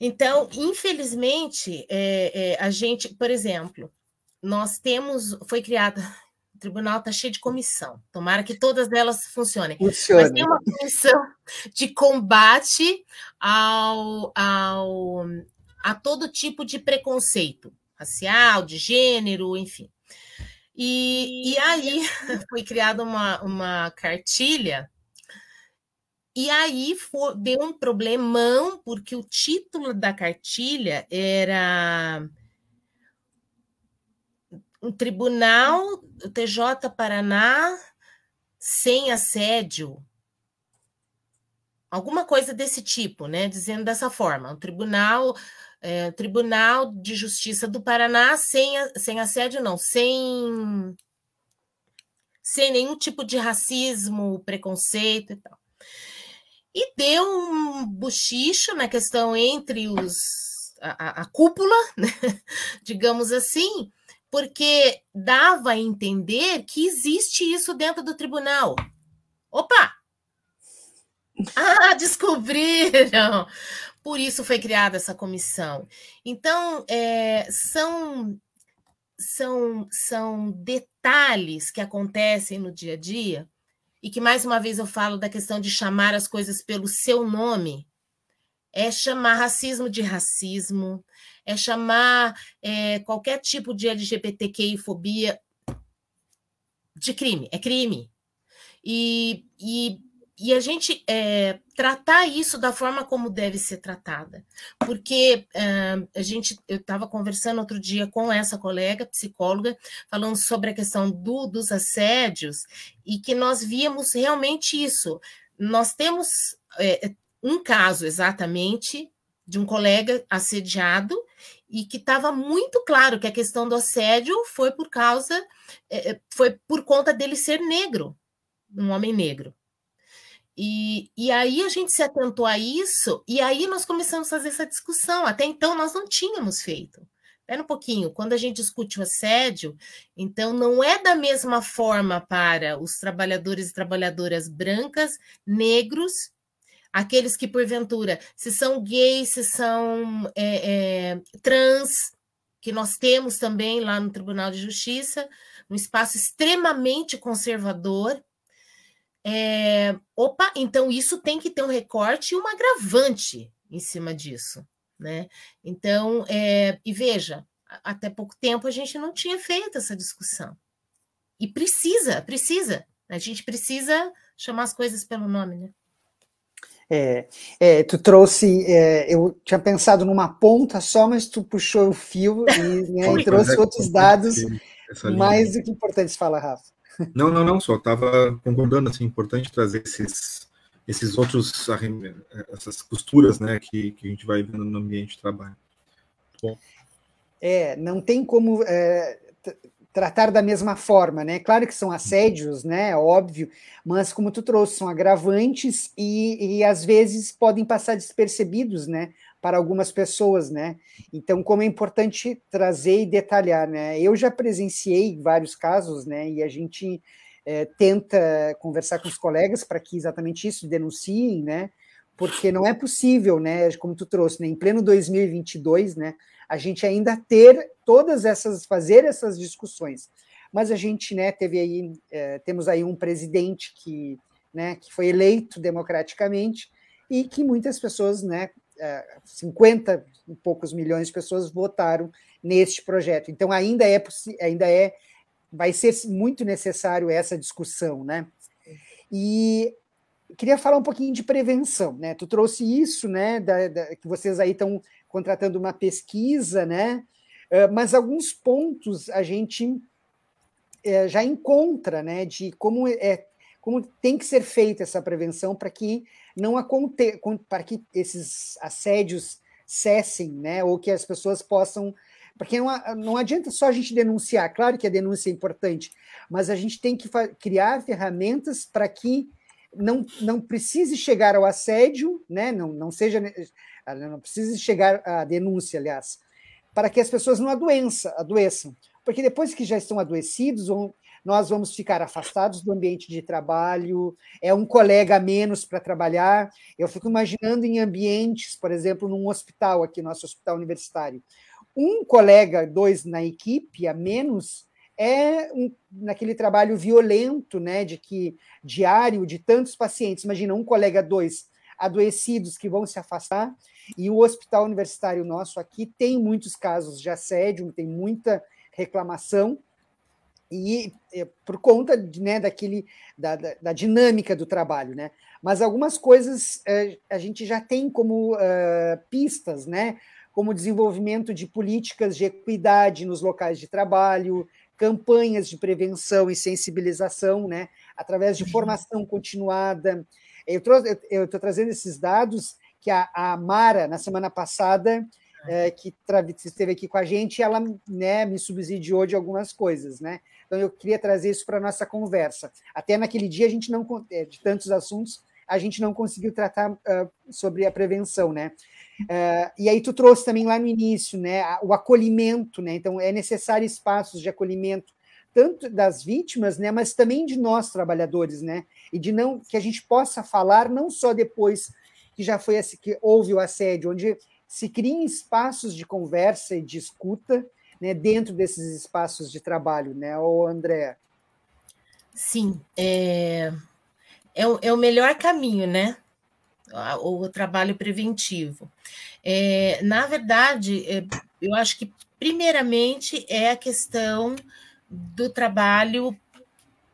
B: Então, infelizmente, é, é, a gente, por exemplo, nós temos, foi criada, tribunal está cheio de comissão, tomara que todas elas funcionem. Funcione. Mas tem uma comissão de combate ao, ao, a todo tipo de preconceito racial, de gênero, enfim. E, e aí foi criada uma, uma cartilha e aí foi, deu um problemão, porque o título da cartilha era um tribunal, o TJ Paraná, sem assédio. Alguma coisa desse tipo, né? Dizendo dessa forma, um tribunal, é, Tribunal de Justiça do Paraná sem, sem assédio, não, sem, sem nenhum tipo de racismo, preconceito e tal. E deu um bochicho na questão entre os a, a cúpula, né? digamos assim, porque dava a entender que existe isso dentro do tribunal. Opa! Ah, descobriram! Por isso foi criada essa comissão. Então, é, são, são, são detalhes que acontecem no dia a dia e que mais uma vez eu falo da questão de chamar as coisas pelo seu nome, é chamar racismo de racismo, é chamar é, qualquer tipo de LGBTQI-fobia de crime, é crime. E, e, e a gente é, tratar isso da forma como deve ser tratada. Porque uh, a gente, eu estava conversando outro dia com essa colega, psicóloga, falando sobre a questão do, dos assédios, e que nós víamos realmente isso. Nós temos é, um caso exatamente de um colega assediado e que estava muito claro que a questão do assédio foi por causa, é, foi por conta dele ser negro, um homem negro. E, e aí a gente se atentou a isso, e aí nós começamos a fazer essa discussão. Até então nós não tínhamos feito. Espera um pouquinho, quando a gente discute o assédio, então não é da mesma forma para os trabalhadores e trabalhadoras brancas, negros, aqueles que, porventura, se são gays, se são é, é, trans, que nós temos também lá no Tribunal de Justiça, um espaço extremamente conservador, é, opa, então isso tem que ter um recorte e um agravante em cima disso, né? Então, é, e veja, até pouco tempo a gente não tinha feito essa discussão. E precisa, precisa. A gente precisa chamar as coisas pelo nome, né?
A: É, é, tu trouxe, é, eu tinha pensado numa ponta só, mas tu puxou o fio e, né, e trouxe outros dados mais do que importantes. Fala, Rafa.
C: Não, não, não, só estava concordando, assim, importante trazer esses, esses outros, essas costuras, né, que, que a gente vai vendo no ambiente de trabalho.
A: Bom. É, não tem como é, tratar da mesma forma, né? Claro que são assédios, né? É óbvio, mas como tu trouxe, são agravantes e, e às vezes podem passar despercebidos, né? Para algumas pessoas, né? Então, como é importante trazer e detalhar, né? Eu já presenciei vários casos, né? E a gente é, tenta conversar com os colegas para que exatamente isso denunciem, né? Porque não é possível, né? Como tu trouxe, né? Em pleno 2022, né? A gente ainda ter todas essas, fazer essas discussões. Mas a gente, né? Teve aí, é, temos aí um presidente que, né? Que foi eleito democraticamente e que muitas pessoas, né? 50 e poucos milhões de pessoas votaram neste projeto. Então ainda é ainda é vai ser muito necessário essa discussão, né? E queria falar um pouquinho de prevenção, né? Tu trouxe isso, né? Da, da, que vocês aí estão contratando uma pesquisa, né? Uh, mas alguns pontos a gente é, já encontra, né, de como é como tem que ser feita essa prevenção para que não aconteça, para que esses assédios cessem, né, ou que as pessoas possam porque não, não adianta só a gente denunciar, claro que a denúncia é importante, mas a gente tem que criar ferramentas para que não, não precise chegar ao assédio, né? não, não seja não precise chegar à denúncia, aliás, para que as pessoas não adoeçam, adoeçam. Porque depois que já estão adoecidos, nós vamos ficar afastados do ambiente de trabalho, é um colega a menos para trabalhar. Eu fico imaginando em ambientes, por exemplo, num hospital aqui, nosso hospital universitário. Um colega, dois na equipe a menos, é um, naquele trabalho violento, né, de que diário de tantos pacientes. Imagina um colega, dois adoecidos que vão se afastar. E o hospital universitário nosso aqui tem muitos casos de assédio, tem muita reclamação e é, por conta né, daquele da, da, da, dinâmica do trabalho, né? Mas algumas coisas é, a gente já tem como uh, pistas, né? Como desenvolvimento de políticas de equidade nos locais de trabalho, campanhas de prevenção e sensibilização, né? Através de uhum. formação continuada. Eu estou trazendo esses dados que a, a Mara, na semana passada, é, que esteve aqui com a gente, ela né, me subsidiou de algumas coisas, né? Então eu queria trazer isso para a nossa conversa. Até naquele dia a gente não, é, de tantos assuntos, a gente não conseguiu tratar uh, sobre a prevenção, né? Uh, e aí tu trouxe também lá no início, né, o acolhimento, né? Então é necessário espaços de acolhimento tanto das vítimas, né, mas também de nós trabalhadores, né? E de não que a gente possa falar não só depois que já foi esse, que houve o assédio, onde se criem espaços de conversa e de escuta né, dentro desses espaços de trabalho, né, o André?
B: Sim, é, é, o, é o melhor caminho, né? O, trabalho preventivo. É, na verdade, é, eu acho que, primeiramente, é a questão do trabalho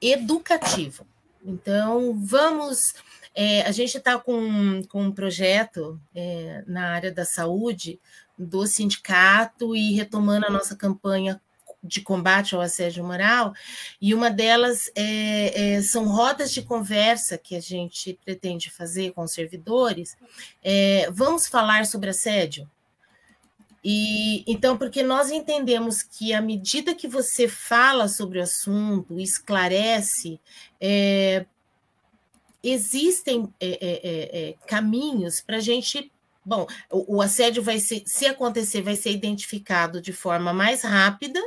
B: educativo. Então, vamos é, a gente está com, com um projeto é, na área da saúde do sindicato e retomando a nossa campanha de combate ao assédio moral, e uma delas é, é, são rodas de conversa que a gente pretende fazer com os servidores. É, vamos falar sobre assédio? E então, porque nós entendemos que à medida que você fala sobre o assunto, esclarece, é, existem é, é, caminhos para a gente. Bom, o, o, assédio vai ser, se acontecer, vai ser identificado de forma mais rápida,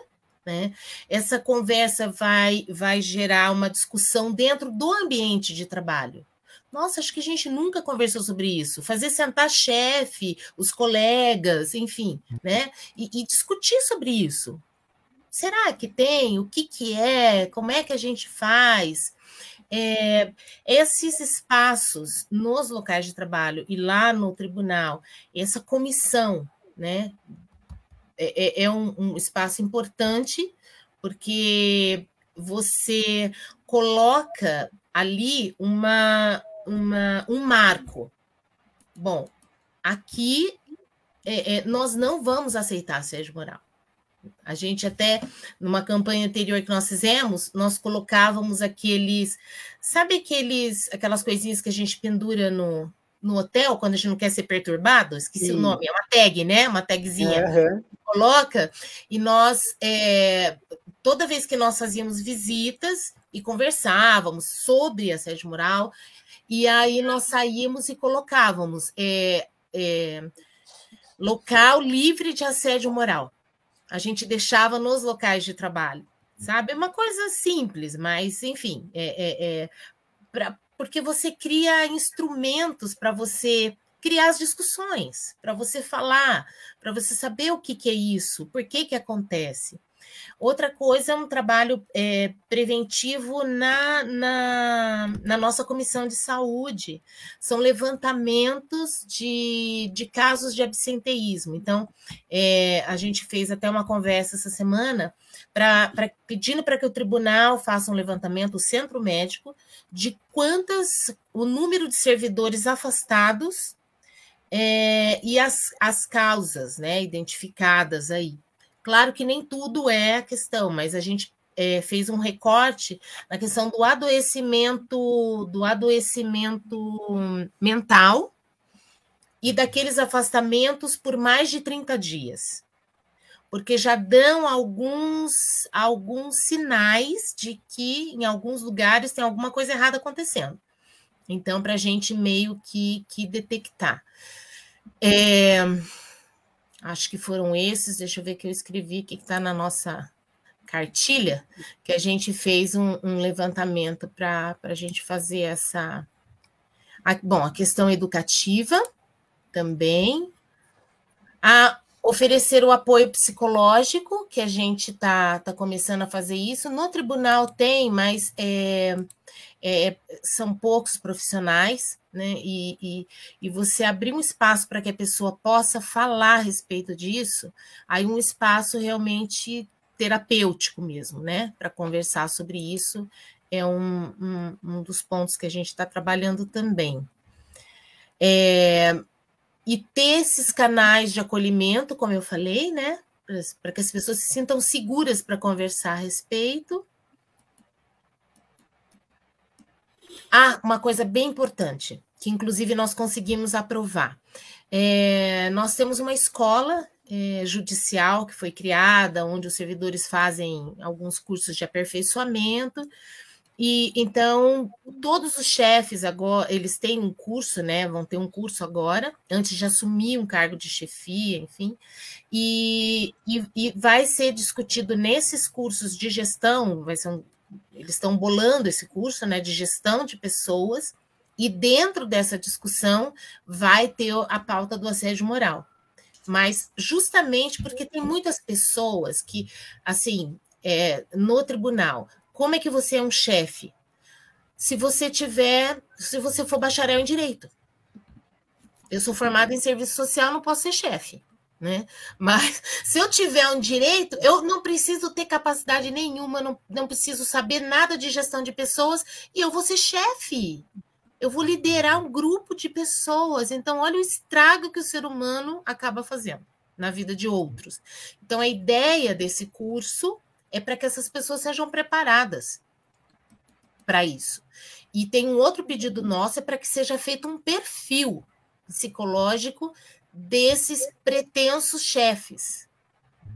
B: né? Essa conversa vai, vai gerar uma discussão dentro do ambiente de trabalho. Nossa, acho que a gente nunca conversou sobre isso. Fazer sentar chefe, os colegas, enfim, né? E, e discutir sobre isso. Será que tem? O que, que é? Como é que a gente faz? É, esses espaços nos locais de trabalho e lá no tribunal, essa comissão, né, é, é, é um, um espaço importante, porque você coloca ali uma, uma, um marco. Bom, aqui é, é, nós não vamos aceitar assédio moral. A gente até, numa campanha anterior que nós fizemos, nós colocávamos aqueles, sabe aqueles, aquelas coisinhas que a gente pendura no, no hotel quando a gente não quer ser perturbado? Esqueci Sim. o nome, é uma tag, né? Uma tagzinha. Uhum. Coloca, e nós, é, toda vez que nós fazíamos visitas e conversávamos sobre assédio moral, e aí nós saímos e colocávamos é, é, local livre de assédio moral a gente deixava nos locais de trabalho, sabe? É uma coisa simples, mas enfim, é, é, é pra, porque você cria instrumentos para você criar as discussões, para você falar, para você saber o que, que é isso, por que, que acontece. Outra coisa é um trabalho é, preventivo na, na, na, nossa comissão de saúde. São levantamentos de, de casos de absenteísmo. Então, é, a gente fez até uma conversa essa semana pra, pra pedindo para que o tribunal faça um levantamento, o centro médico, de quantas o número de servidores afastados é, e as, as causas né, identificadas aí. Claro que nem tudo é a questão, mas a gente é, fez um recorte na questão do adoecimento, do adoecimento mental e daqueles afastamentos por mais de 30 dias. Porque já dão alguns, alguns sinais de que em alguns lugares tem alguma coisa errada acontecendo. Então, para a gente meio que, que detectar. É, acho que foram esses, deixa eu ver que eu escrevi, que está na nossa cartilha, que a gente fez um, um levantamento para a gente fazer essa. A, bom, a questão educativa também. A oferecer o apoio psicológico, que a gente está tá começando a fazer isso. No tribunal tem, mas é, é, são poucos profissionais, né? E, e, e você abrir um espaço para que a pessoa possa falar a respeito disso, aí um espaço realmente terapêutico mesmo, né? Para conversar sobre isso é um, um, um dos pontos que a gente está trabalhando também. É, e ter esses canais de acolhimento, como eu falei, né? Para que as pessoas se sintam seguras para conversar a respeito. Ah, uma coisa bem importante, que inclusive nós conseguimos aprovar. É, nós temos uma escola é, judicial que foi criada, onde os servidores fazem alguns cursos de aperfeiçoamento. E então todos os chefes agora eles têm um curso, né? Vão ter um curso agora, antes de assumir um cargo de chefia, enfim, e, e, e vai ser discutido nesses cursos de gestão, vai ser um, eles estão bolando esse curso, né? De gestão de pessoas, e dentro dessa discussão vai ter a pauta do assédio moral mas justamente porque tem muitas pessoas que, assim, é, no tribunal, como é que você é um chefe? Se você tiver, se você for bacharel em direito. Eu sou formada em serviço social, não posso ser chefe. Né? Mas se eu tiver um direito, eu não preciso ter capacidade nenhuma, não, não preciso saber nada de gestão de pessoas e eu vou ser chefe eu vou liderar um grupo de pessoas. Então, olha o estrago que o ser humano acaba fazendo na vida de outros. Então, a ideia desse curso é para que essas pessoas sejam preparadas para isso. E tem um outro pedido nosso é para que seja feito um perfil psicológico desses pretensos chefes.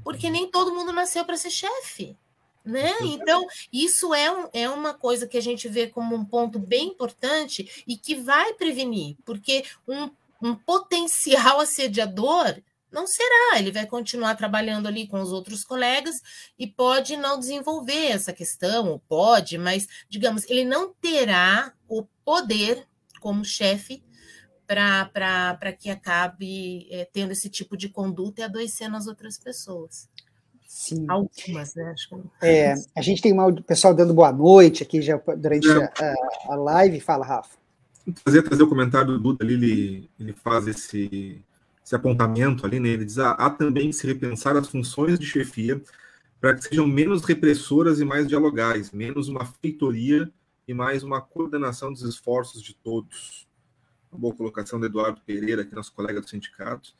B: Porque nem todo mundo nasceu para ser chefe. Né? Então, isso é, um, é uma coisa que a gente vê como um ponto bem importante e que vai prevenir, porque um, um potencial assediador não será, ele vai continuar trabalhando ali com os outros colegas e pode não desenvolver essa questão, ou pode, mas, digamos, ele não terá o poder como chefe para que acabe é, tendo esse tipo de conduta e adoecendo as outras pessoas.
A: Sim.
B: Algumas, né? Acho que...
A: é, a gente tem o pessoal dando boa noite aqui já durante é. a, a, live. Fala, Rafa.
C: Trazer, trazer o comentário do Duda ali, ele, ele faz esse, esse apontamento ali, né? Ele diz: ah, há também se repensar as funções de chefia para que sejam menos repressoras e mais dialogais, menos uma feitoria e mais uma coordenação dos esforços de todos. Uma boa colocação do Eduardo Pereira, aqui, nosso colega do sindicato.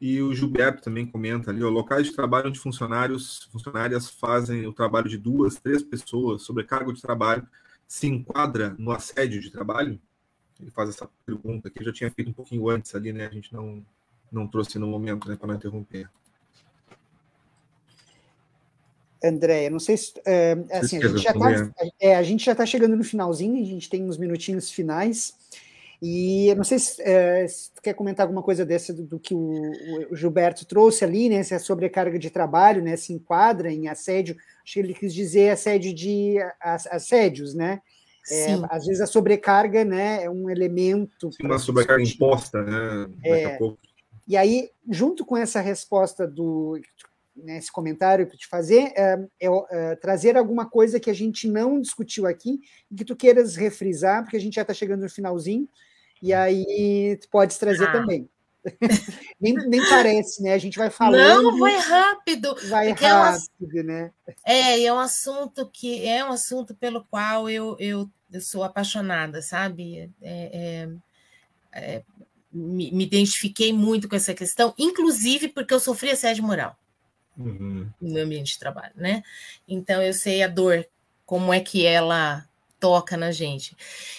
C: E o Gilberto também comenta ali, ó, locais de trabalho onde funcionários, funcionárias fazem o trabalho de duas, três pessoas, sobrecargo de trabalho, se enquadra no assédio de trabalho? Ele faz essa pergunta que eu já tinha feito um pouquinho antes ali, né? A gente não, não trouxe no momento, né, para não interromper.
A: André, não sei se. É, assim, a gente, já tá, é, a gente já está chegando no finalzinho, a gente tem uns minutinhos finais. E não sei se, é, se tu quer comentar alguma coisa dessa do, do que o, o, Gilberto trouxe ali, né? Se a sobrecarga de trabalho né, se enquadra em assédio. Acho que ele quis dizer assédio de assédios, né? É, às vezes a sobrecarga né, é um elemento.
C: Sim, uma sobrecarga imposta, né?
A: Daqui é, a pouco. E aí, junto com essa resposta do né, esse comentário que eu te fazer, é, é, é, trazer alguma coisa que a gente não discutiu aqui e que tu queiras refrisar, porque a gente já está chegando no finalzinho, e aí tu podes trazer ah. também. nem, nem parece, né? A gente vai falando.
B: Não, vai rápido.
A: Vai rápido,
B: é um,
A: né?
B: É, é um assunto que é um assunto pelo qual eu, eu, eu sou apaixonada, sabe? É, é, é, me, me identifiquei muito com essa questão, inclusive porque eu sofri assédio moral. uhum. no meu ambiente de trabalho, né? Então eu sei a dor, como é que ela toca na gente.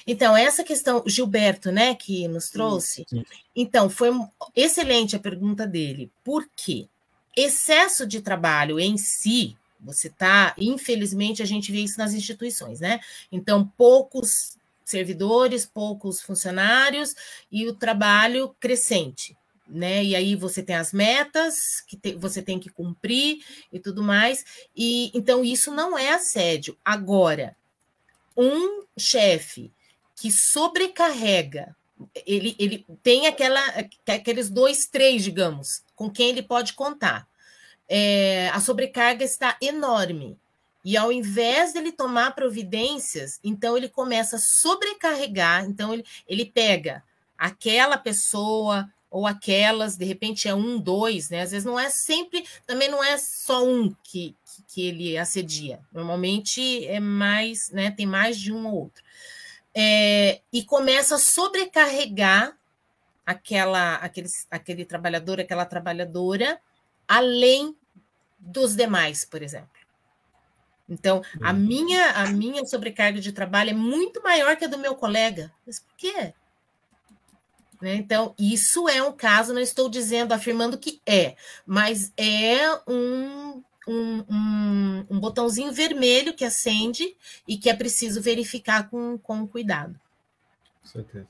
B: Então, essa questão, Gilberto, né, que nos trouxe. Sim, sim. Então, foi excelente a pergunta dele. Por quê? Excesso de trabalho em si, você tá, infelizmente, a gente vê isso nas instituições, né? Então, poucos servidores, poucos funcionários e o trabalho crescente. Né? E aí você tem as metas que te, você tem que cumprir e tudo mais. E então isso não é assédio. Agora, um chefe que sobrecarrega, ele, ele tem aquela, aqueles dois, três, digamos, com quem ele pode contar. É, a sobrecarga está enorme. E ao invés dele tomar providências, então ele começa a sobrecarregar, então ele, ele pega aquela pessoa ou aquelas, de repente é um, dois, né? Às vezes não é sempre, também não é só um que, que, que ele assedia. Normalmente é mais, né? Tem mais de um ou outro. É, e começa a sobrecarregar aquela, aquele, aquele trabalhador, aquela trabalhadora, além dos demais, por exemplo. Então, a uhum. minha, a minha sobrecarga de trabalho é muito maior que a do meu colega. Mas por quê? Né? Então, isso é um caso, não estou dizendo, afirmando que é, mas é um, um, um, um botãozinho vermelho que acende e que é preciso verificar com, com cuidado.
A: Com certeza.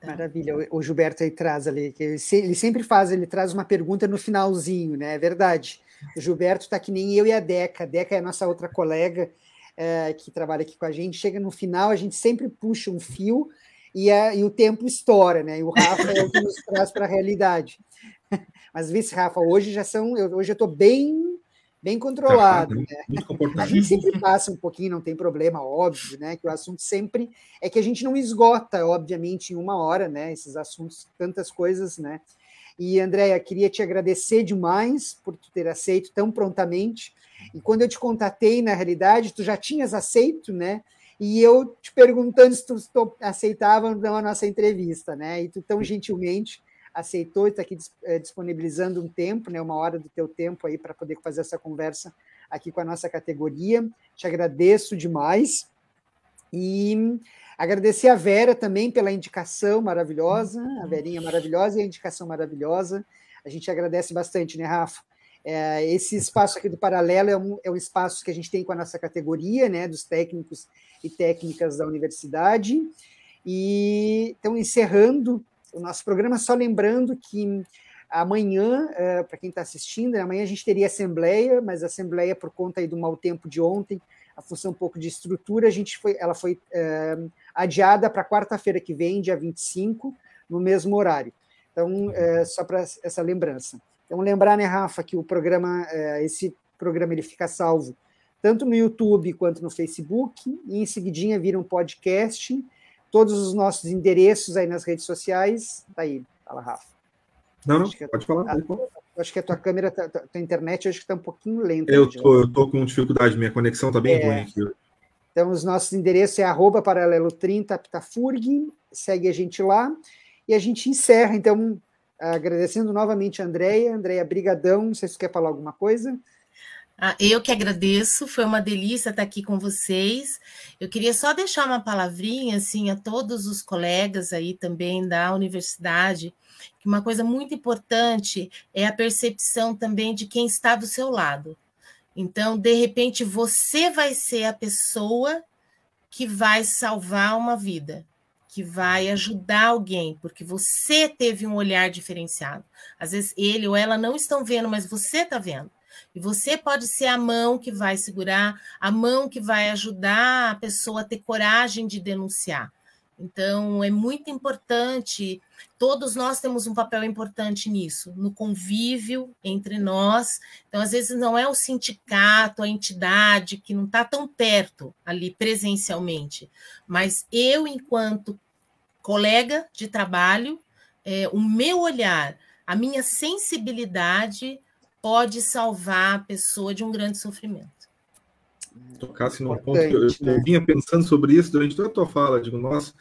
A: Tá. Maravilha. O Gilberto aí traz ali, que ele sempre faz, ele traz uma pergunta no finalzinho, né? É verdade. O Gilberto está que nem eu e a Deca. A Deca é a nossa outra colega é, que trabalha aqui com a gente. Chega no final, a gente sempre puxa um fio e, a, e o tempo estoura, né? E o Rafa é o que nos traz para a realidade. Mas vice Rafa, hoje já são, eu, hoje eu estou bem bem controlado. Né? Muito comportado. A gente sempre passa um pouquinho, não tem problema, óbvio, né? Que o assunto sempre é que a gente não esgota, obviamente, em uma hora, né? Esses assuntos, tantas coisas, né? E, Andréia, queria te agradecer demais por tu ter aceito tão prontamente. E quando eu te contatei, na realidade, tu já tinhas aceito, né? E eu te perguntando se tu, tu aceitava ou não a nossa entrevista, né? E tu tão gentilmente aceitou e está aqui eh, disponibilizando um tempo, né, uma hora do teu tempo aí para poder fazer essa conversa aqui com a nossa categoria. Te agradeço demais. E Agradecer a Vera também pela indicação maravilhosa, a Verinha maravilhosa e a indicação maravilhosa. A gente agradece bastante, né, Rafa? É, esse espaço aqui do Paralelo é um, é um espaço que a gente tem com a nossa categoria, né, dos técnicos e técnicas da universidade. E então, encerrando o nosso programa, só lembrando que amanhã, é, para quem está assistindo, amanhã a gente teria assembleia, mas a assembleia, por conta do mau tempo de ontem, a função um pouco de estrutura, a gente foi, ela foi é, adiada para quarta-feira que vem, dia 25, no mesmo horário. Então, é, só para essa lembrança. Então, lembrar, né, Rafa, que o programa, esse programa ele fica salvo tanto no YouTube quanto no Facebook, e em seguidinha vira um podcast. Todos os nossos endereços aí nas redes sociais. Tá aí, fala, Rafa.
C: Não, não, é pode falar.
A: A, acho que a tua câmera, a tua internet, acho que está um pouquinho lenta.
C: Eu tô, eu tô com dificuldade, minha conexão está bem é, ruim aqui.
A: Então, os nossos endereços é arroba paralelo 30 Aptafurg, segue a gente lá. E a gente encerra, então, agradecendo novamente a Andréia. Andréia, brigadão, não sei se você quer falar alguma coisa.
B: Ah, eu que agradeço, foi uma delícia estar aqui com vocês. Eu queria só deixar uma palavrinha assim a todos os colegas aí também da universidade, que uma coisa muito importante é a percepção também de quem está do seu lado. Então, de repente, você vai ser a pessoa que vai salvar uma vida, que vai ajudar alguém, porque você teve um olhar diferenciado. Às vezes ele ou ela não estão vendo, mas você está vendo. E você pode ser a mão que vai segurar, a mão que vai ajudar a pessoa a ter coragem de denunciar. Então, é muito importante, todos nós temos um papel importante nisso, no convívio entre nós. Então, às vezes, não é o sindicato, a entidade que não está tão perto ali presencialmente, mas eu, enquanto colega de trabalho, é, o meu olhar, a minha sensibilidade pode salvar a pessoa de um grande sofrimento
C: tocasse num ponto que eu, eu, vinha pensando sobre isso durante toda a tua fala. Digo, nossa,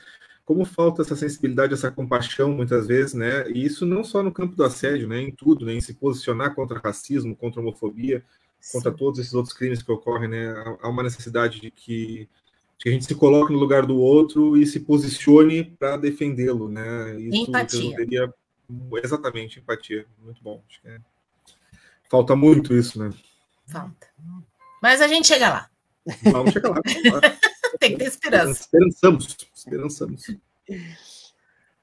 C: como falta essa sensibilidade, essa compaixão, muitas vezes, né? E isso não só no campo do assédio, né? Em tudo, né? Em se posicionar contra racismo, contra homofobia, Sim. contra todos esses outros crimes que ocorrem, né? Há uma necessidade de que, de que a gente se coloque no lugar do outro e se posicione para defendê-lo, né?
B: Isso empatia.
C: Exatamente, empatia. Muito bom. Acho que é... Falta muito isso, né?
B: Falta. Mas a gente chega lá.
C: Vamos chegar lá.
B: Tem que ter esperança.
C: Esperançamos. Esperançamos.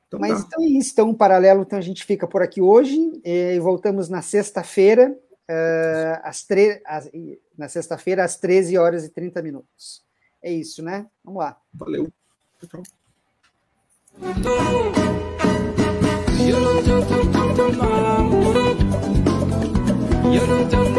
A: Então, Mas tá. então é isso. Então, um paralelo, então a gente fica por aqui hoje e voltamos na sexta-feira, uh, às tre... na sexta-feira, às 13 horas e 30 minutos. É isso, né? Vamos lá.
C: Valeu. Tchau. Yo no tengo